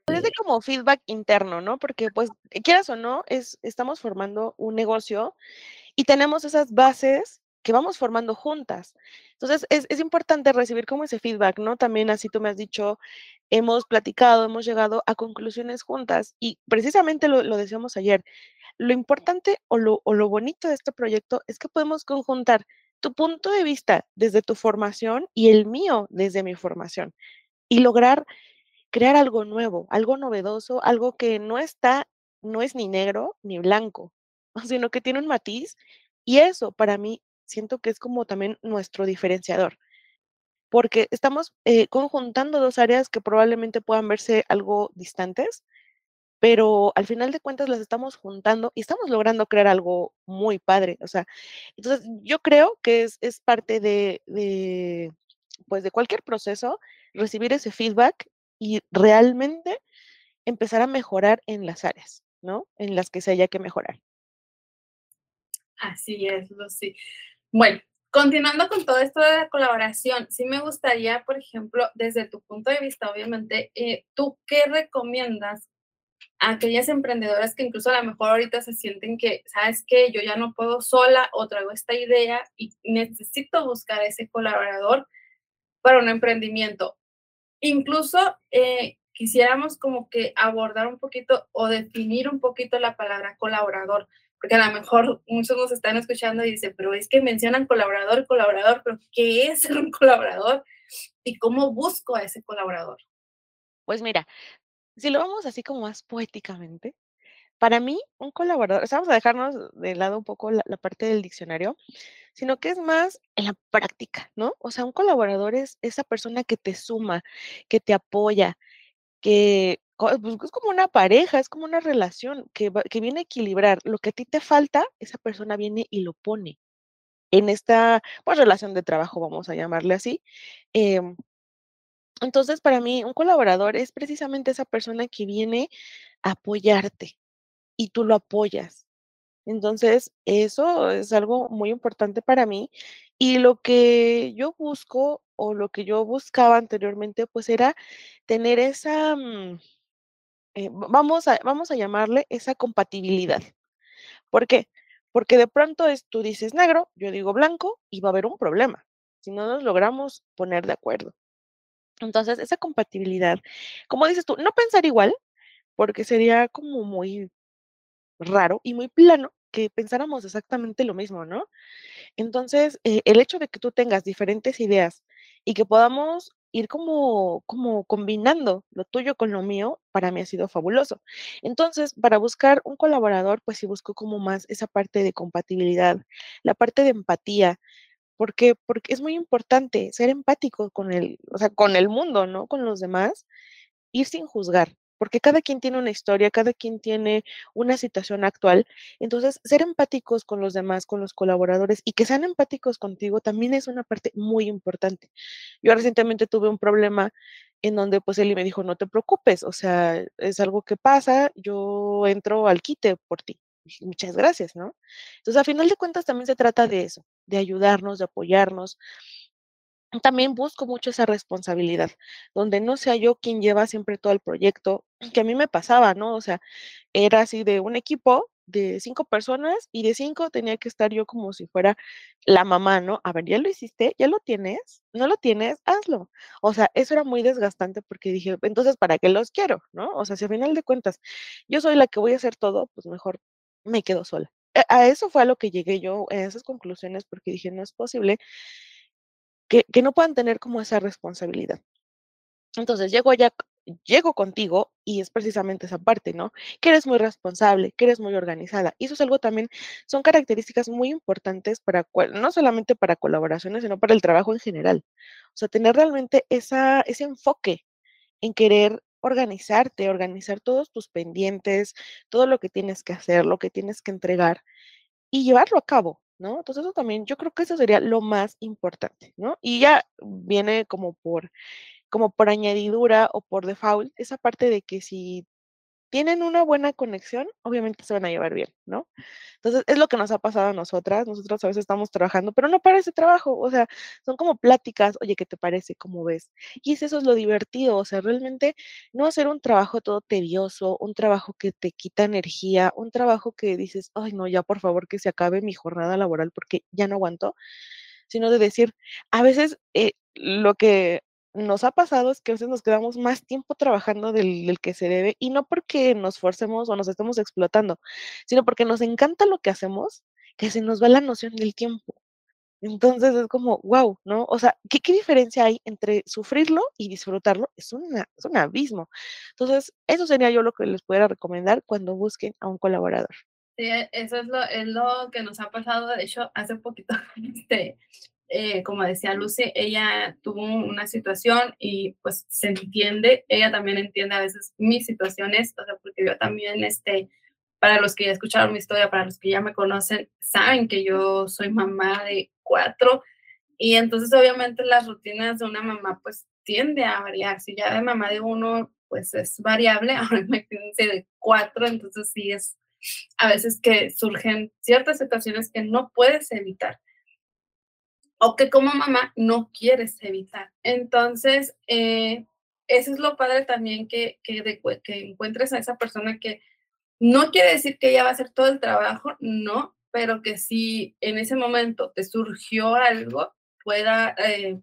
pues, es de como feedback interno, ¿no? Porque pues quieras o no, es, estamos formando un negocio y tenemos esas bases que vamos formando juntas. Entonces, es, es, importante recibir como ese feedback, ¿no? También así tú me has dicho, hemos platicado, hemos llegado a conclusiones juntas y precisamente lo, lo decíamos ayer, lo importante o lo, o lo bonito de este proyecto es que podemos conjuntar tu punto de vista desde tu formación y el mío desde mi formación y lograr crear algo nuevo, algo novedoso, algo que no está, no es ni negro ni blanco, sino que tiene un matiz y eso para mí siento que es como también nuestro diferenciador, porque estamos eh, conjuntando dos áreas que probablemente puedan verse algo distantes, pero al final de cuentas las estamos juntando y estamos logrando crear algo muy padre. O sea, entonces yo creo que es, es parte de, de, pues de cualquier proceso, recibir ese feedback y realmente empezar a mejorar en las áreas, ¿no? En las que se haya que mejorar. Así es, Lucy. Bueno, continuando con todo esto de la colaboración, sí me gustaría, por ejemplo, desde tu punto de vista, obviamente, eh, ¿tú qué recomiendas a aquellas emprendedoras que incluso a lo mejor ahorita se sienten que, ¿sabes qué? Yo ya no puedo sola o traigo esta idea y necesito buscar ese colaborador para un emprendimiento. Incluso eh, quisiéramos como que abordar un poquito o definir un poquito la palabra colaborador, porque a lo mejor muchos nos están escuchando y dicen, pero es que mencionan colaborador, colaborador, pero ¿qué es un colaborador? ¿Y cómo busco a ese colaborador? Pues mira, si lo vamos así como más poéticamente, para mí un colaborador, o sea, vamos a dejarnos de lado un poco la, parte del diccionario, sino que es más en la práctica, ¿no? O sea, un colaborador es esa persona que te suma, que te apoya, que pues, es como una pareja, es como una relación que, que viene a equilibrar. Lo que a ti te falta, esa persona viene y lo pone en esta pues, relación de trabajo, vamos a llamarle así. Em, entonces, para mí, un colaborador es precisamente esa persona que viene a apoyarte y tú lo apoyas. Entonces, eso es algo muy importante para mí. Y lo que yo busco o lo que yo buscaba anteriormente, pues era tener esa, mm, eh, vamos a, vamos a llamarle esa compatibilidad. ¿Por qué? Porque de pronto es, tú dices negro, yo digo blanco y va a haber un problema si no nos logramos poner de acuerdo. Entonces, esa compatibilidad, como dices tú, no pensar igual, porque sería como muy raro y muy plano que pensáramos exactamente lo mismo, ¿no? Entonces, eh, el hecho de que tú tengas diferentes ideas y que podamos ir como, como combinando lo tuyo con lo mío, para mí ha sido fabuloso. Entonces, para buscar un colaborador, pues sí busco como más esa parte de compatibilidad, la parte de empatía, porque, porque es muy importante ser empático con el, o sea, con el mundo, ¿no? Con los demás, ir sin juzgar porque cada quien tiene una historia, cada quien tiene una situación actual. Entonces, ser empáticos con los demás, con los colaboradores y que sean empáticos contigo también es una parte muy importante. Yo recientemente tuve un problema en donde pues me dijo, no te preocupes, o sea, es algo que pasa, yo entro al quite por ti. Muchas gracias, ¿no? Entonces, a final de cuentas, también se trata de eso, de ayudarnos, de apoyarnos, también busco mucho esa responsabilidad, donde no sea yo quien lleva siempre todo el proyecto, que a mí me pasaba, ¿no? O sea, era así de un equipo de cinco personas y de cinco tenía que estar yo como si fuera la mamá, ¿no? A ver, ¿ya lo hiciste? ¿Ya lo tienes? ¿No lo tienes? Hazlo. O sea, eso era muy desgastante porque dije, entonces, ¿para qué los quiero? ¿No? O sea, si a final de cuentas yo soy la que voy a hacer todo, pues mejor me quedo sola. A a eso fue a lo que llegué yo, a esas conclusiones, porque dije, no es posible que, no puedan tener como esa responsabilidad. Entonces, llego allá, llego contigo y es precisamente esa parte, ¿no? Que eres muy responsable, que eres muy organizada. Y eso es algo también, son características muy importantes para, no solamente para colaboraciones, sino para el trabajo en general. O sea, tener realmente esa, ese enfoque en querer organizarte, organizar todos tus pendientes, todo lo que tienes que hacer, lo que tienes que entregar y llevarlo a cabo, ¿no? Entonces eso también, yo creo que eso sería lo más importante, ¿no? Y ya viene como por, como por añadidura o por default esa parte de que si tienen una buena conexión, obviamente se van a llevar bien, ¿no? Entonces, es lo que nos ha pasado a nosotras. Nosotros a veces estamos trabajando, pero no para ese trabajo, o sea, son como pláticas, oye, ¿qué te parece? ¿Cómo ves? Y es eso es lo divertido, o sea, realmente no hacer un trabajo todo tedioso, un trabajo que te quita energía, un trabajo que dices, ay, no, ya por favor que se acabe mi jornada laboral porque ya no aguanto, sino de decir, a veces eh, lo que nos ha pasado es que a veces nos quedamos más tiempo trabajando del, que se debe y no porque nos forcemos o nos estemos explotando, sino porque nos encanta lo que hacemos, que se nos va la noción del tiempo. Entonces es como, wow, ¿no? O sea, ¿qué, qué diferencia hay entre sufrirlo y disfrutarlo? Es, una, es un abismo. Entonces, eso sería yo lo que les pudiera recomendar cuando busquen a un colaborador. Sí, eso es lo, es lo que nos ha pasado. De hecho, hace poquito este, eh, como decía Lucy, ella tuvo una situación y pues se entiende, ella también entiende a veces mis situaciones, o sea, porque yo también, este, para los que ya escucharon mi historia, para los que ya me conocen, saben que yo soy mamá de cuatro y entonces obviamente las rutinas de una mamá pues tiende a variar, si ya de mamá de uno pues es variable, ahora imagínense de cuatro, entonces sí es a veces que surgen ciertas situaciones que no puedes evitar o que como mamá no quieres evitar. Entonces, eh, eso es lo padre también que, que, encuentres a esa persona que no quiere decir que ella va a hacer todo el trabajo, no, pero que si en ese momento te surgió algo, pueda eh,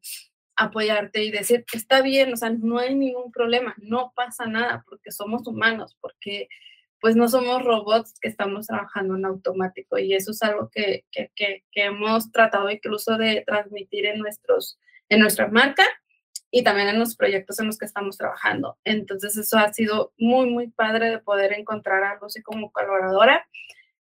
apoyarte y decir, está bien, o sea, no hay ningún problema, no pasa nada, porque somos humanos, porque pues no somos robots que estamos trabajando en automático y eso es algo que, que, que, hemos tratado incluso de transmitir en, nuestros, en nuestra marca y también en los proyectos en los que estamos trabajando. Entonces eso ha sido muy, muy padre de poder encontrar a Lucy como colaboradora.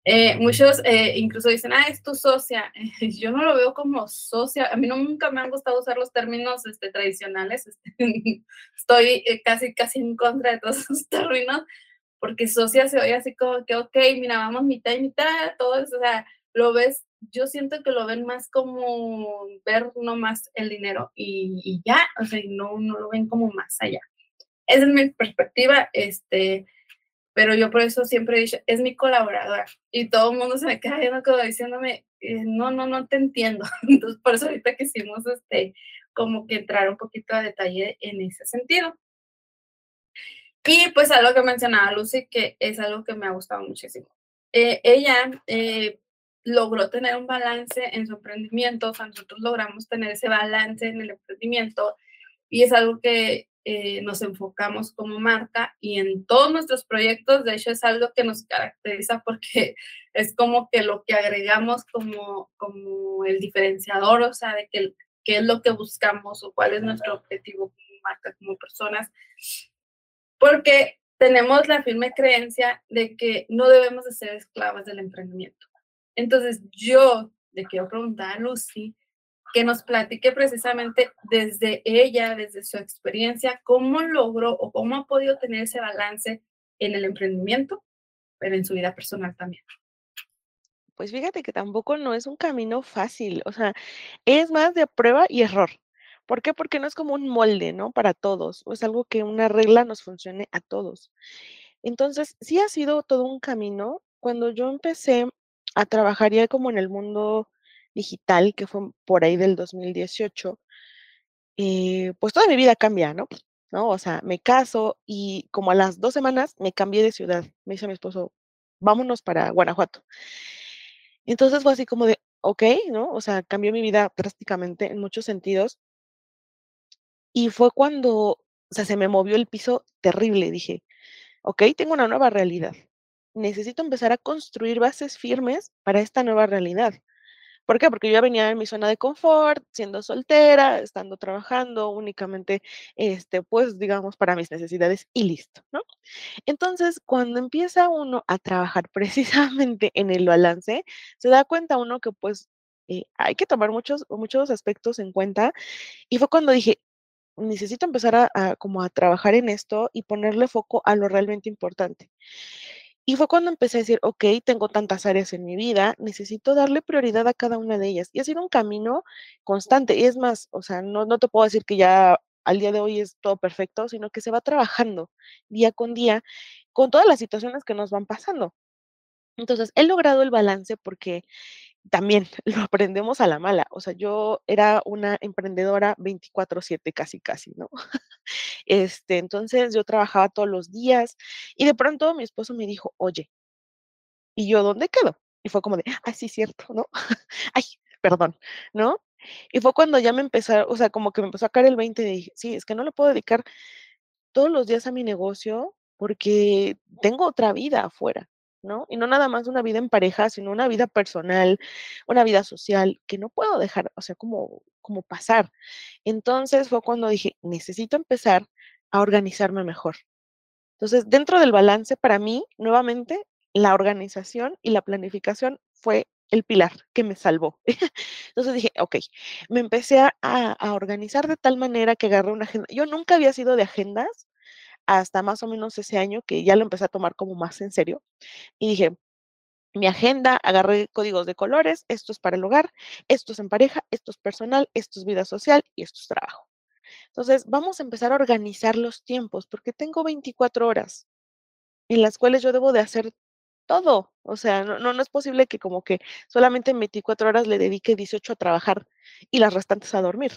Eh, muchos eh, incluso dicen, ah, es tu socia. Yo no lo veo como socia. A mí no, nunca me han gustado usar los términos este, tradicionales. Este, estoy eh, casi, casi en contra de todos esos términos, porque socia se oye así como que, ok, mira, vamos mitad y mitad, todo eso, o sea, lo ves, yo siento que lo ven más como ver nomás el dinero y, y ya, o sea, no, no lo ven como más allá. Esa es mi perspectiva, este, pero yo por eso siempre he dicho, es mi colaboradora. Y todo el mundo se me queda viendo como diciéndome, eh, no, no, no te entiendo. Entonces, por eso ahorita quisimos, este, como que entrar un poquito a detalle en ese sentido. Y pues algo que mencionaba Lucy, que es algo que me ha gustado muchísimo. Eh, ella eh, logró tener un balance en su emprendimiento, o sea, nosotros logramos tener ese balance en el emprendimiento y es algo que eh, nos enfocamos como marca y en todos nuestros proyectos, de hecho es algo que nos caracteriza porque es como que lo que agregamos como, como el diferenciador, o sea, de que, qué es lo que buscamos o cuál es nuestro objetivo como marca, como personas porque tenemos la firme creencia de que no debemos de ser esclavas del emprendimiento. Entonces, yo le quiero preguntar a Lucy que nos platique precisamente desde ella, desde su experiencia, cómo logró o cómo ha podido tener ese balance en el emprendimiento, pero en su vida personal también. Pues fíjate que tampoco no es un camino fácil, o sea, es más de prueba y error. ¿Por qué? Porque no es como un molde, ¿no? Para todos, o es algo que una regla nos funcione a todos. Entonces, sí ha sido todo un camino. Cuando yo empecé a trabajar ya como en el mundo digital, que fue por ahí del 2018, eh, pues toda mi vida cambia, ¿no? ¿no? O sea, me caso y como a las dos semanas me cambié de ciudad. Me dice mi esposo, vámonos para Guanajuato. Entonces fue así como de, ok, ¿no? O sea, cambió mi vida drásticamente en muchos sentidos. Y fue cuando, o sea, se me movió el piso terrible. Dije, ok, tengo una nueva realidad. Necesito empezar a construir bases firmes para esta nueva realidad. ¿Por qué? Porque yo ya venía en mi zona de confort, siendo soltera, estando trabajando únicamente, este, pues, digamos, para mis necesidades y listo, ¿no? Entonces, cuando empieza uno a trabajar precisamente en el balance, se da cuenta uno que, pues, eh, hay que tomar muchos, muchos aspectos en cuenta. Y fue cuando dije, necesito empezar a, como a trabajar en esto y ponerle foco a lo realmente importante. Y fue cuando empecé a decir, ok, tengo tantas áreas en mi vida, necesito darle prioridad a cada una de ellas. Y ha sido un camino constante. Y es más, o sea, no, no te puedo decir que ya al día de hoy es todo perfecto, sino que se va trabajando día con día con todas las situaciones que nos van pasando. Entonces, he logrado el balance porque también lo aprendemos a la mala. O sea, yo era una emprendedora 24/7 casi, casi, ¿no? Este, entonces yo trabajaba todos los días y de pronto mi esposo me dijo, oye, ¿y yo dónde quedo? Y fue como de, ay, sí, cierto, ¿no? ay, perdón, ¿no? Y fue cuando ya me empezó, o sea, como que me empezó a caer el 20 y dije, sí, es que no le puedo dedicar todos los días a mi negocio porque tengo otra vida afuera. ¿No? Y no nada más una vida en pareja, sino una vida personal, una vida social, que no puedo dejar, o sea, como, como pasar. Entonces fue cuando dije, necesito empezar a organizarme mejor. Entonces, dentro del balance, para mí, nuevamente, la organización y la planificación fue el pilar que me salvó. Entonces dije, ok, me empecé a, a, organizar de tal manera que agarré una agenda. Yo nunca había sido de agendas, hasta más o menos ese año que ya lo empecé a tomar como más en serio. Y dije, mi agenda, agarré códigos de colores, esto es para el hogar, esto es en pareja, esto es personal, esto es vida social y esto es trabajo. Entonces, vamos a empezar a organizar los tiempos porque tengo 24 horas en las cuales yo debo de hacer todo. O sea, no, no, no es posible que como que solamente en 24 horas le dedique 18 a trabajar y las restantes a dormir.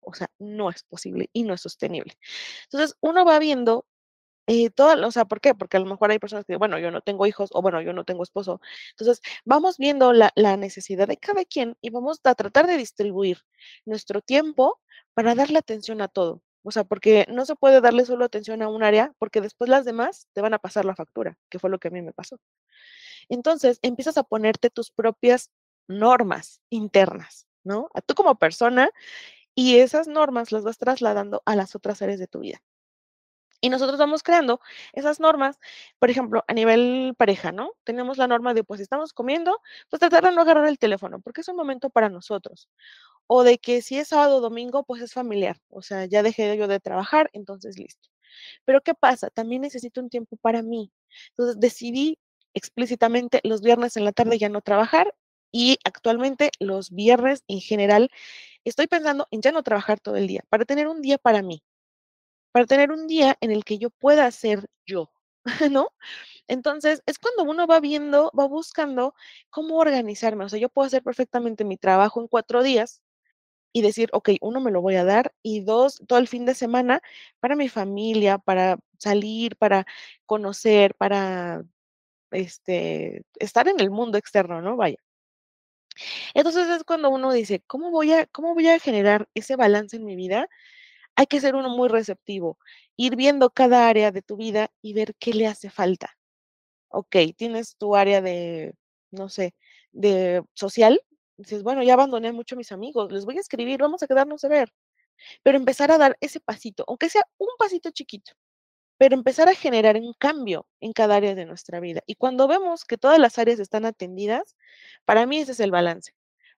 O sea, no es posible y no es sostenible. Entonces, uno va viendo toda, o sea, ¿por qué? Porque a lo mejor hay personas que, bueno, yo no tengo hijos o bueno, yo no tengo esposo. Entonces, vamos viendo la, la necesidad de cada quien y vamos a tratar de distribuir nuestro tiempo para darle atención a todo. O sea, porque no se puede darle solo atención a un área, porque después las demás te van a pasar la factura, que fue lo que a mí me pasó. Entonces, empiezas a ponerte tus propias normas internas, ¿no? A tú como persona, y esas normas las vas trasladando a las otras áreas de tu vida. Y nosotros vamos creando esas normas, por ejemplo, a nivel pareja, ¿no? Tenemos la norma de, pues, estamos comiendo, pues tratar de no agarrar el teléfono, porque es un momento para nosotros. O de que si es sábado o domingo, pues es familiar. O sea, ya dejé yo de trabajar, entonces listo. Pero ¿qué pasa? También necesito un tiempo para mí. Entonces decidí explícitamente los viernes en la tarde ya no trabajar y actualmente los viernes en general estoy pensando en ya no trabajar todo el día, para tener un día para mí, para tener un día en el que yo pueda ser yo, ¿no? Entonces, es cuando uno va viendo, va buscando cómo organizarme. O sea, yo puedo hacer perfectamente mi trabajo en cuatro días y decir, ok, uno me lo voy a dar y dos, todo el fin de semana para mi familia, para salir, para conocer, para este, estar en el mundo externo, ¿no? Vaya. Entonces es cuando uno dice, ¿cómo voy a, cómo voy a generar ese balance en mi vida? Hay que ser uno muy receptivo, ir viendo cada área de tu vida y ver qué le hace falta. Ok, tienes tu área de, no sé, de social. Dices, bueno, ya abandoné mucho a mis amigos, les voy a escribir, vamos a quedarnos a ver. Pero empezar a dar ese pasito, aunque sea un pasito chiquito, pero empezar a generar un cambio en cada área de nuestra vida. Y cuando vemos que todas las áreas están atendidas, para mí ese es el balance,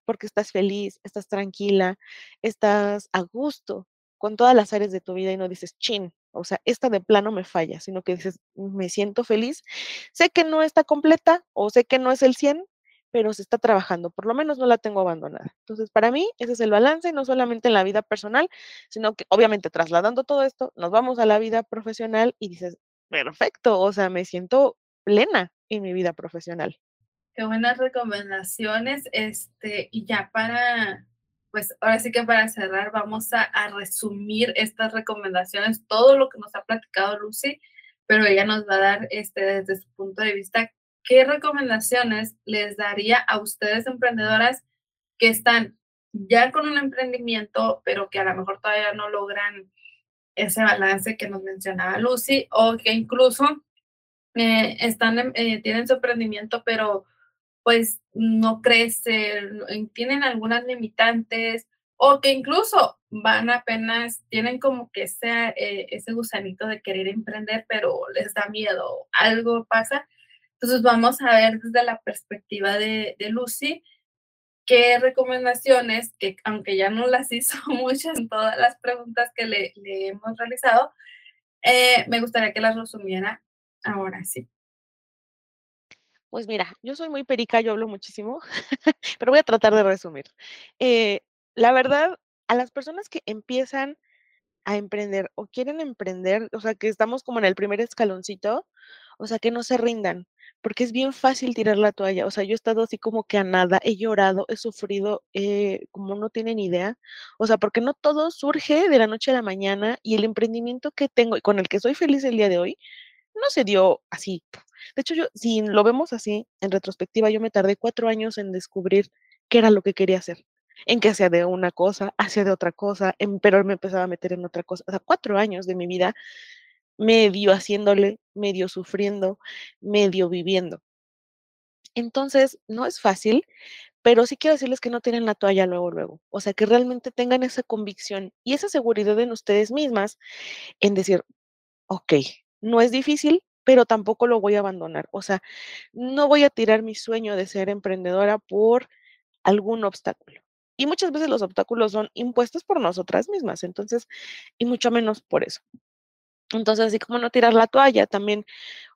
porque estás feliz, estás tranquila, estás a gusto con todas las áreas de tu vida y no dices, chin, o sea, esta de plano me falla, sino que dices, me siento feliz. Sé que no está completa o sé que no es el 100, pero se está trabajando, por lo menos no la tengo abandonada. Entonces, para mí, ese es el balance, no solamente en la vida personal, sino que obviamente trasladando todo esto, nos vamos a la vida profesional y dices, perfecto, o sea, me siento plena en mi vida profesional. Qué buenas recomendaciones, este, y ya para, pues ahora sí que para cerrar, vamos a, resumir estas recomendaciones, todo lo que nos ha platicado Lucy, pero ella nos va a dar, este, desde su punto de vista, ¿qué recomendaciones les daría a ustedes emprendedoras que están ya con un emprendimiento, pero que a lo mejor todavía no logran ese balance que nos mencionaba Lucy, o que incluso eh, están, eh, tienen su emprendimiento, pero pues no crecen, tienen algunas limitantes, o que incluso van apenas, tienen como que ese, eh, ese gusanito de querer emprender, pero les da miedo, algo pasa. Entonces vamos a ver desde la perspectiva de, Lucy qué recomendaciones, que aunque ya no las hizo muchas en todas las preguntas que le, hemos realizado, eh, me gustaría que las resumiera ahora sí. Pues mira, yo soy muy perica, yo hablo muchísimo, pero voy a tratar de resumir. Eh, la verdad, a las personas que empiezan a emprender o quieren emprender, o sea, que estamos como en el primer escaloncito, o sea, que no se rindan, porque es bien fácil tirar la toalla. O sea, yo he estado así como que a nada, he llorado, he sufrido, eh, como no tienen idea. O sea, porque no todo surge de la noche a la mañana y el emprendimiento que tengo y con el que soy feliz el día de hoy, no se dio así. De hecho, yo, si lo vemos así, en retrospectiva, yo me tardé cuatro años en descubrir qué era lo que quería hacer. En que hacía de una cosa, hacía de otra cosa, pero me empezaba a meter en otra cosa. O sea, cuatro años de mi vida medio haciéndole, medio sufriendo, medio viviendo. Entonces, no es fácil, pero sí quiero decirles que no tienen la toalla luego, luego. O sea, que realmente tengan esa convicción y esa seguridad en ustedes mismas en decir, ok, no es difícil, pero tampoco lo voy a abandonar. O sea, no voy a tirar mi sueño de ser emprendedora por algún obstáculo. Y muchas veces los obstáculos son impuestos por nosotras mismas, entonces, y mucho menos por eso. Entonces, así como no tirar la toalla, también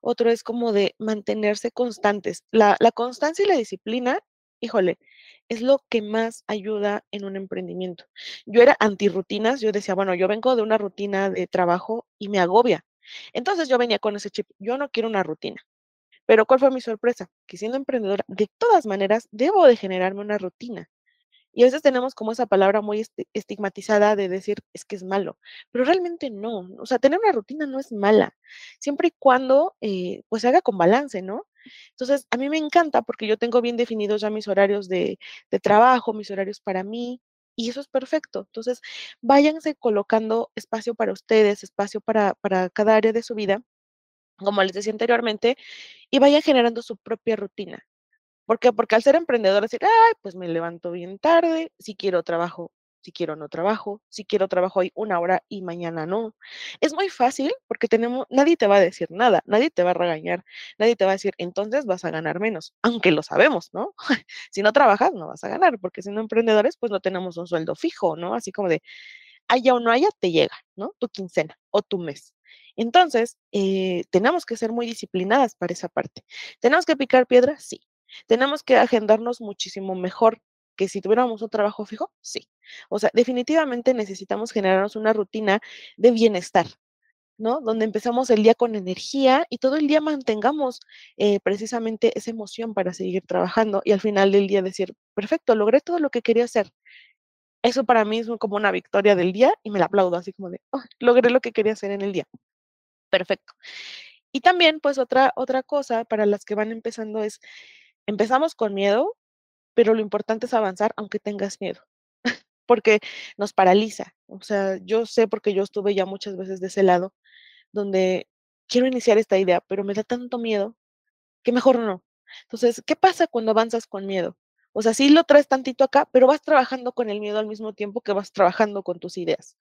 otro es como de mantenerse constantes. La, constancia y la disciplina, híjole, es lo que más ayuda en un emprendimiento. Yo era antirrutinas, yo decía, bueno, yo vengo de una rutina de trabajo y me agobia. Entonces yo venía con ese chip, yo no quiero una rutina. Pero ¿cuál fue mi sorpresa? Que siendo emprendedora, de todas maneras, debo de generarme una rutina. Y a veces tenemos como esa palabra muy estigmatizada de decir es que es malo, pero realmente no. O sea, tener una rutina no es mala, siempre y cuando eh, pues se haga con balance, ¿no? Entonces, a mí me encanta porque yo tengo bien definidos ya mis horarios de, de trabajo, mis horarios para mí, y eso es perfecto. Entonces, váyanse colocando espacio para ustedes, espacio para, para cada área de su vida, como les decía anteriormente, y vayan generando su propia rutina. ¿Por qué? Porque al ser emprendedor, decir, ay, pues me levanto bien tarde, si quiero trabajo, si quiero no trabajo, si quiero trabajo hoy una hora y mañana no. Es muy fácil porque tenemos, nadie te va a decir nada, nadie te va a regañar, nadie te va a decir, entonces vas a ganar menos, aunque lo sabemos, ¿no? si no trabajas, no vas a ganar, porque siendo emprendedores, pues no tenemos un sueldo fijo, ¿no? Así como de, haya o no haya, te llega, ¿no? Tu quincena o tu mes. Entonces, eh, tenemos que ser muy disciplinadas para esa parte. ¿Tenemos que picar piedra? Sí. ¿Tenemos que agendarnos muchísimo mejor que si tuviéramos un trabajo fijo? Sí. O sea, definitivamente necesitamos generarnos una rutina de bienestar, ¿no? Donde empezamos el día con energía y todo el día mantengamos eh, precisamente esa emoción para seguir trabajando y al final del día decir, perfecto, logré todo lo que quería hacer. Eso para mí es como una victoria del día y me la aplaudo así como de, logré lo que quería hacer en el día. Perfecto. Y también, pues otra, otra cosa para las que van empezando es, empezamos con miedo, pero lo importante es avanzar aunque tengas miedo, porque nos paraliza. O sea, yo sé porque yo estuve ya muchas veces de ese lado, donde quiero iniciar esta idea, pero me da tanto miedo que mejor no. Entonces, ¿qué pasa cuando avanzas con miedo? O sea, sí lo traes tantito acá, pero vas trabajando con el miedo al mismo tiempo que vas trabajando con tus ideas.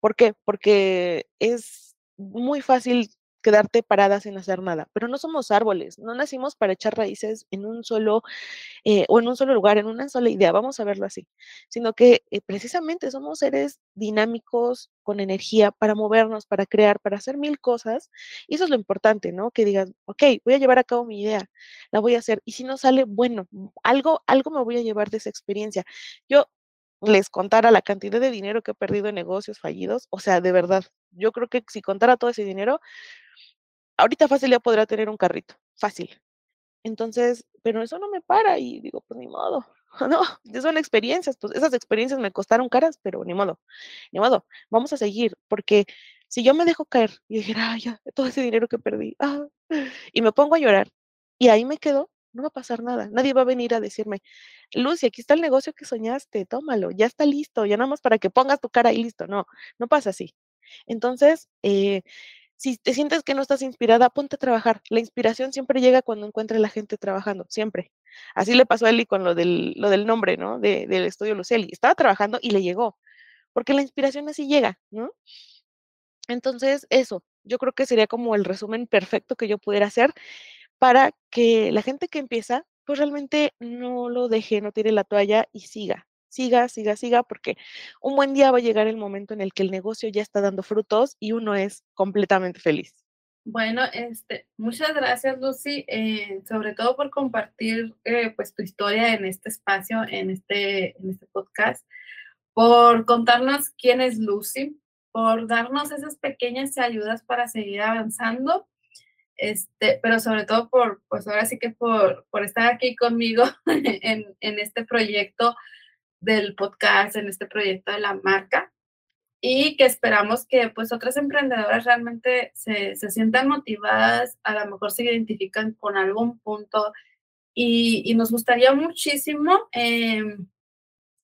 ¿Por qué? Porque es muy fácil quedarte parada sin hacer nada, pero no somos árboles, no nacimos para echar raíces en un solo eh, o en un solo lugar, en una sola idea, vamos a verlo así, sino que eh, precisamente somos seres dinámicos con energía para movernos, para crear, para hacer mil cosas, y eso es lo importante, ¿no? Que digas, ok, voy a llevar a cabo mi idea, la voy a hacer, y si no sale, bueno, algo, algo me voy a llevar de esa experiencia. Yo les contara la cantidad de dinero que he perdido en negocios fallidos, o sea, de verdad, yo creo que si contara todo ese dinero, ahorita fácil ya podría tener un carrito, fácil. Entonces, pero eso no me para y digo, pues ni modo, no, son experiencias, pues esas experiencias me costaron caras, pero ni modo, ni modo, vamos a seguir, porque si yo me dejo caer y dijera, ay, ya, todo ese dinero que perdí, ah", y me pongo a llorar y ahí me quedo, no va a pasar nada, nadie va a venir a decirme, Lucy, aquí está el negocio que soñaste, tómalo, ya está listo, ya nada más para que pongas tu cara ahí listo, no, no pasa así. Entonces, eh, si te sientes que no estás inspirada, ponte a trabajar. La inspiración siempre llega cuando encuentra la gente trabajando, siempre. Así le pasó a Eli con lo del, lo del nombre, ¿no? del estudio Luceli. Estaba trabajando y le llegó, porque la inspiración así llega, ¿no? Entonces, eso, yo creo que sería como el resumen perfecto que yo pudiera hacer para que la gente que empieza, pues realmente no lo deje, no tire la toalla y siga siga, siga, siga, porque un buen día va a llegar el momento en el que el negocio ya está dando frutos y uno es completamente feliz. Bueno, este, muchas gracias Lucy, eh, sobre todo por compartir eh, pues tu historia en este espacio, en este, en este podcast, por contarnos quién es Lucy, por darnos esas pequeñas ayudas para seguir avanzando, este, pero sobre todo por, pues ahora sí que por, por estar aquí conmigo en, en este proyecto del podcast, en este proyecto de la marca y que esperamos que pues otras emprendedoras realmente se, se sientan motivadas, a lo mejor se identifican con algún punto y, y nos gustaría muchísimo em,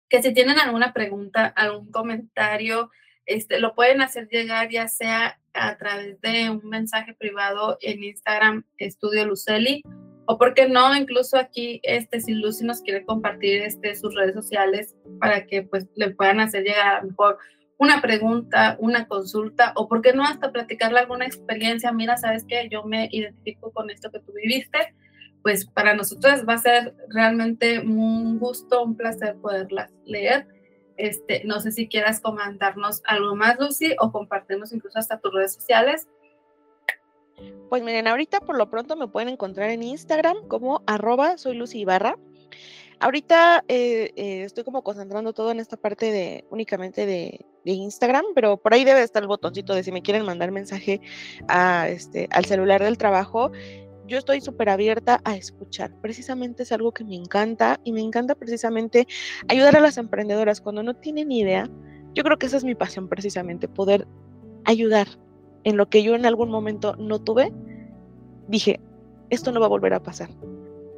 que si tienen alguna pregunta, algún comentario, este, lo pueden hacer llegar ya sea a través de un mensaje privado en Instagram Estudio Luceli o por qué no, incluso aquí, este, si Lucy nos quiere compartir este, sus redes sociales para que pues le puedan hacer llegar a lo mejor una pregunta, una consulta, o por qué no hasta platicarle alguna experiencia, mira, sabes que yo me identifico con esto que tú viviste, pues para nosotros va a ser realmente un gusto, un placer poderlas leer. Este, no sé si quieras comentarnos algo más, Lucy, o compartirnos incluso hasta tus redes sociales pues miren, ahorita por lo pronto me pueden encontrar en Instagram como arroba soy Lucy Ibarra. Ahorita eh, eh, estoy como concentrando todo en esta parte de únicamente de, Instagram, pero por ahí debe estar el botoncito de si me quieren mandar mensaje a, este, al celular del trabajo. Yo estoy súper abierta a escuchar. Precisamente es algo que me encanta y me encanta precisamente ayudar a las emprendedoras cuando no tienen idea. Yo creo que esa es mi pasión precisamente, poder ayudar en lo que yo en algún momento no tuve. Dije, esto no va a volver a pasar.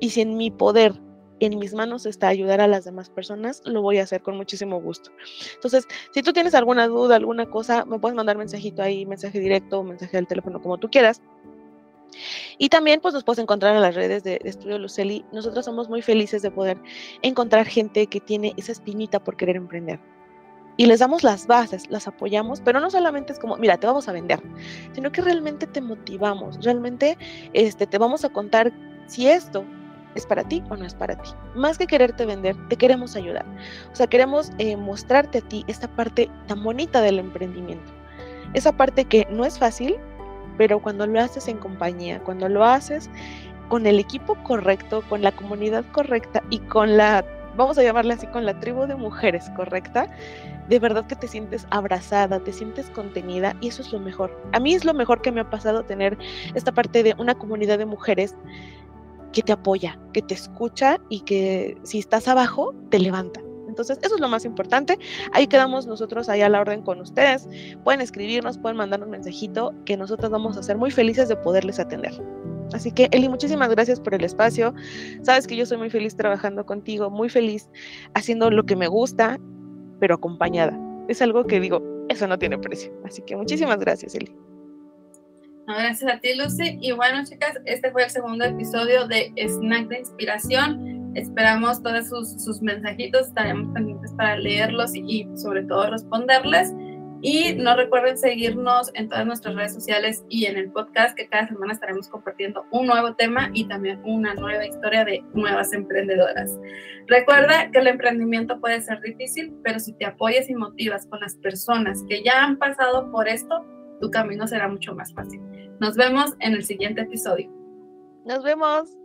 Y si en mi poder, en mis manos está ayudar a las demás personas, lo voy a hacer con muchísimo gusto. Entonces, si tú tienes alguna duda, alguna cosa, me puedes mandar mensajito ahí, mensaje directo, mensaje del teléfono, como tú quieras. Y también pues nos puedes encontrar en las redes de, Estudio Luceli. Nosotros somos muy felices de poder encontrar gente que tiene esa espinita por querer emprender. Y les damos las bases, las apoyamos, pero no solamente es como, mira, te vamos a vender, sino que realmente te motivamos, realmente este, te vamos a contar si esto es para ti o no es para ti. Más que quererte vender, te queremos ayudar. O sea, queremos eh, mostrarte a ti esta parte tan bonita del emprendimiento. Esa parte que no es fácil, pero cuando lo haces en compañía, cuando lo haces con el equipo correcto, con la comunidad correcta y con la, vamos a llamarle así, con la tribu de mujeres correcta, de verdad que te sientes abrazada, te sientes contenida y eso es lo mejor. A mí es lo mejor que me ha pasado tener esta parte de una comunidad de mujeres que te apoya, que te escucha y que si estás abajo, te levanta. Entonces, eso es lo más importante. Ahí quedamos nosotros ahí a la orden con ustedes. Pueden escribirnos, pueden mandar un mensajito que nosotros vamos a ser muy felices de poderles atender. Así que, Eli, muchísimas gracias por el espacio. Sabes que yo soy muy feliz trabajando contigo, muy feliz haciendo lo que me gusta, pero acompañada. Es algo que digo, eso no tiene precio. Así que muchísimas gracias, Eli gracias a ti, Lucy. Y bueno, chicas, este fue el segundo episodio de Snack de Inspiración. Esperamos todos sus, mensajitos, estaremos pendientes para leerlos y, sobre todo responderles. Y no recuerden seguirnos en todas nuestras redes sociales y en el podcast que cada semana estaremos compartiendo un nuevo tema y también una nueva historia de nuevas emprendedoras. Recuerda que el emprendimiento puede ser difícil, pero si te apoyas y motivas con las personas que ya han pasado por esto, tu camino será mucho más fácil. Nos vemos en el siguiente episodio. Nos vemos.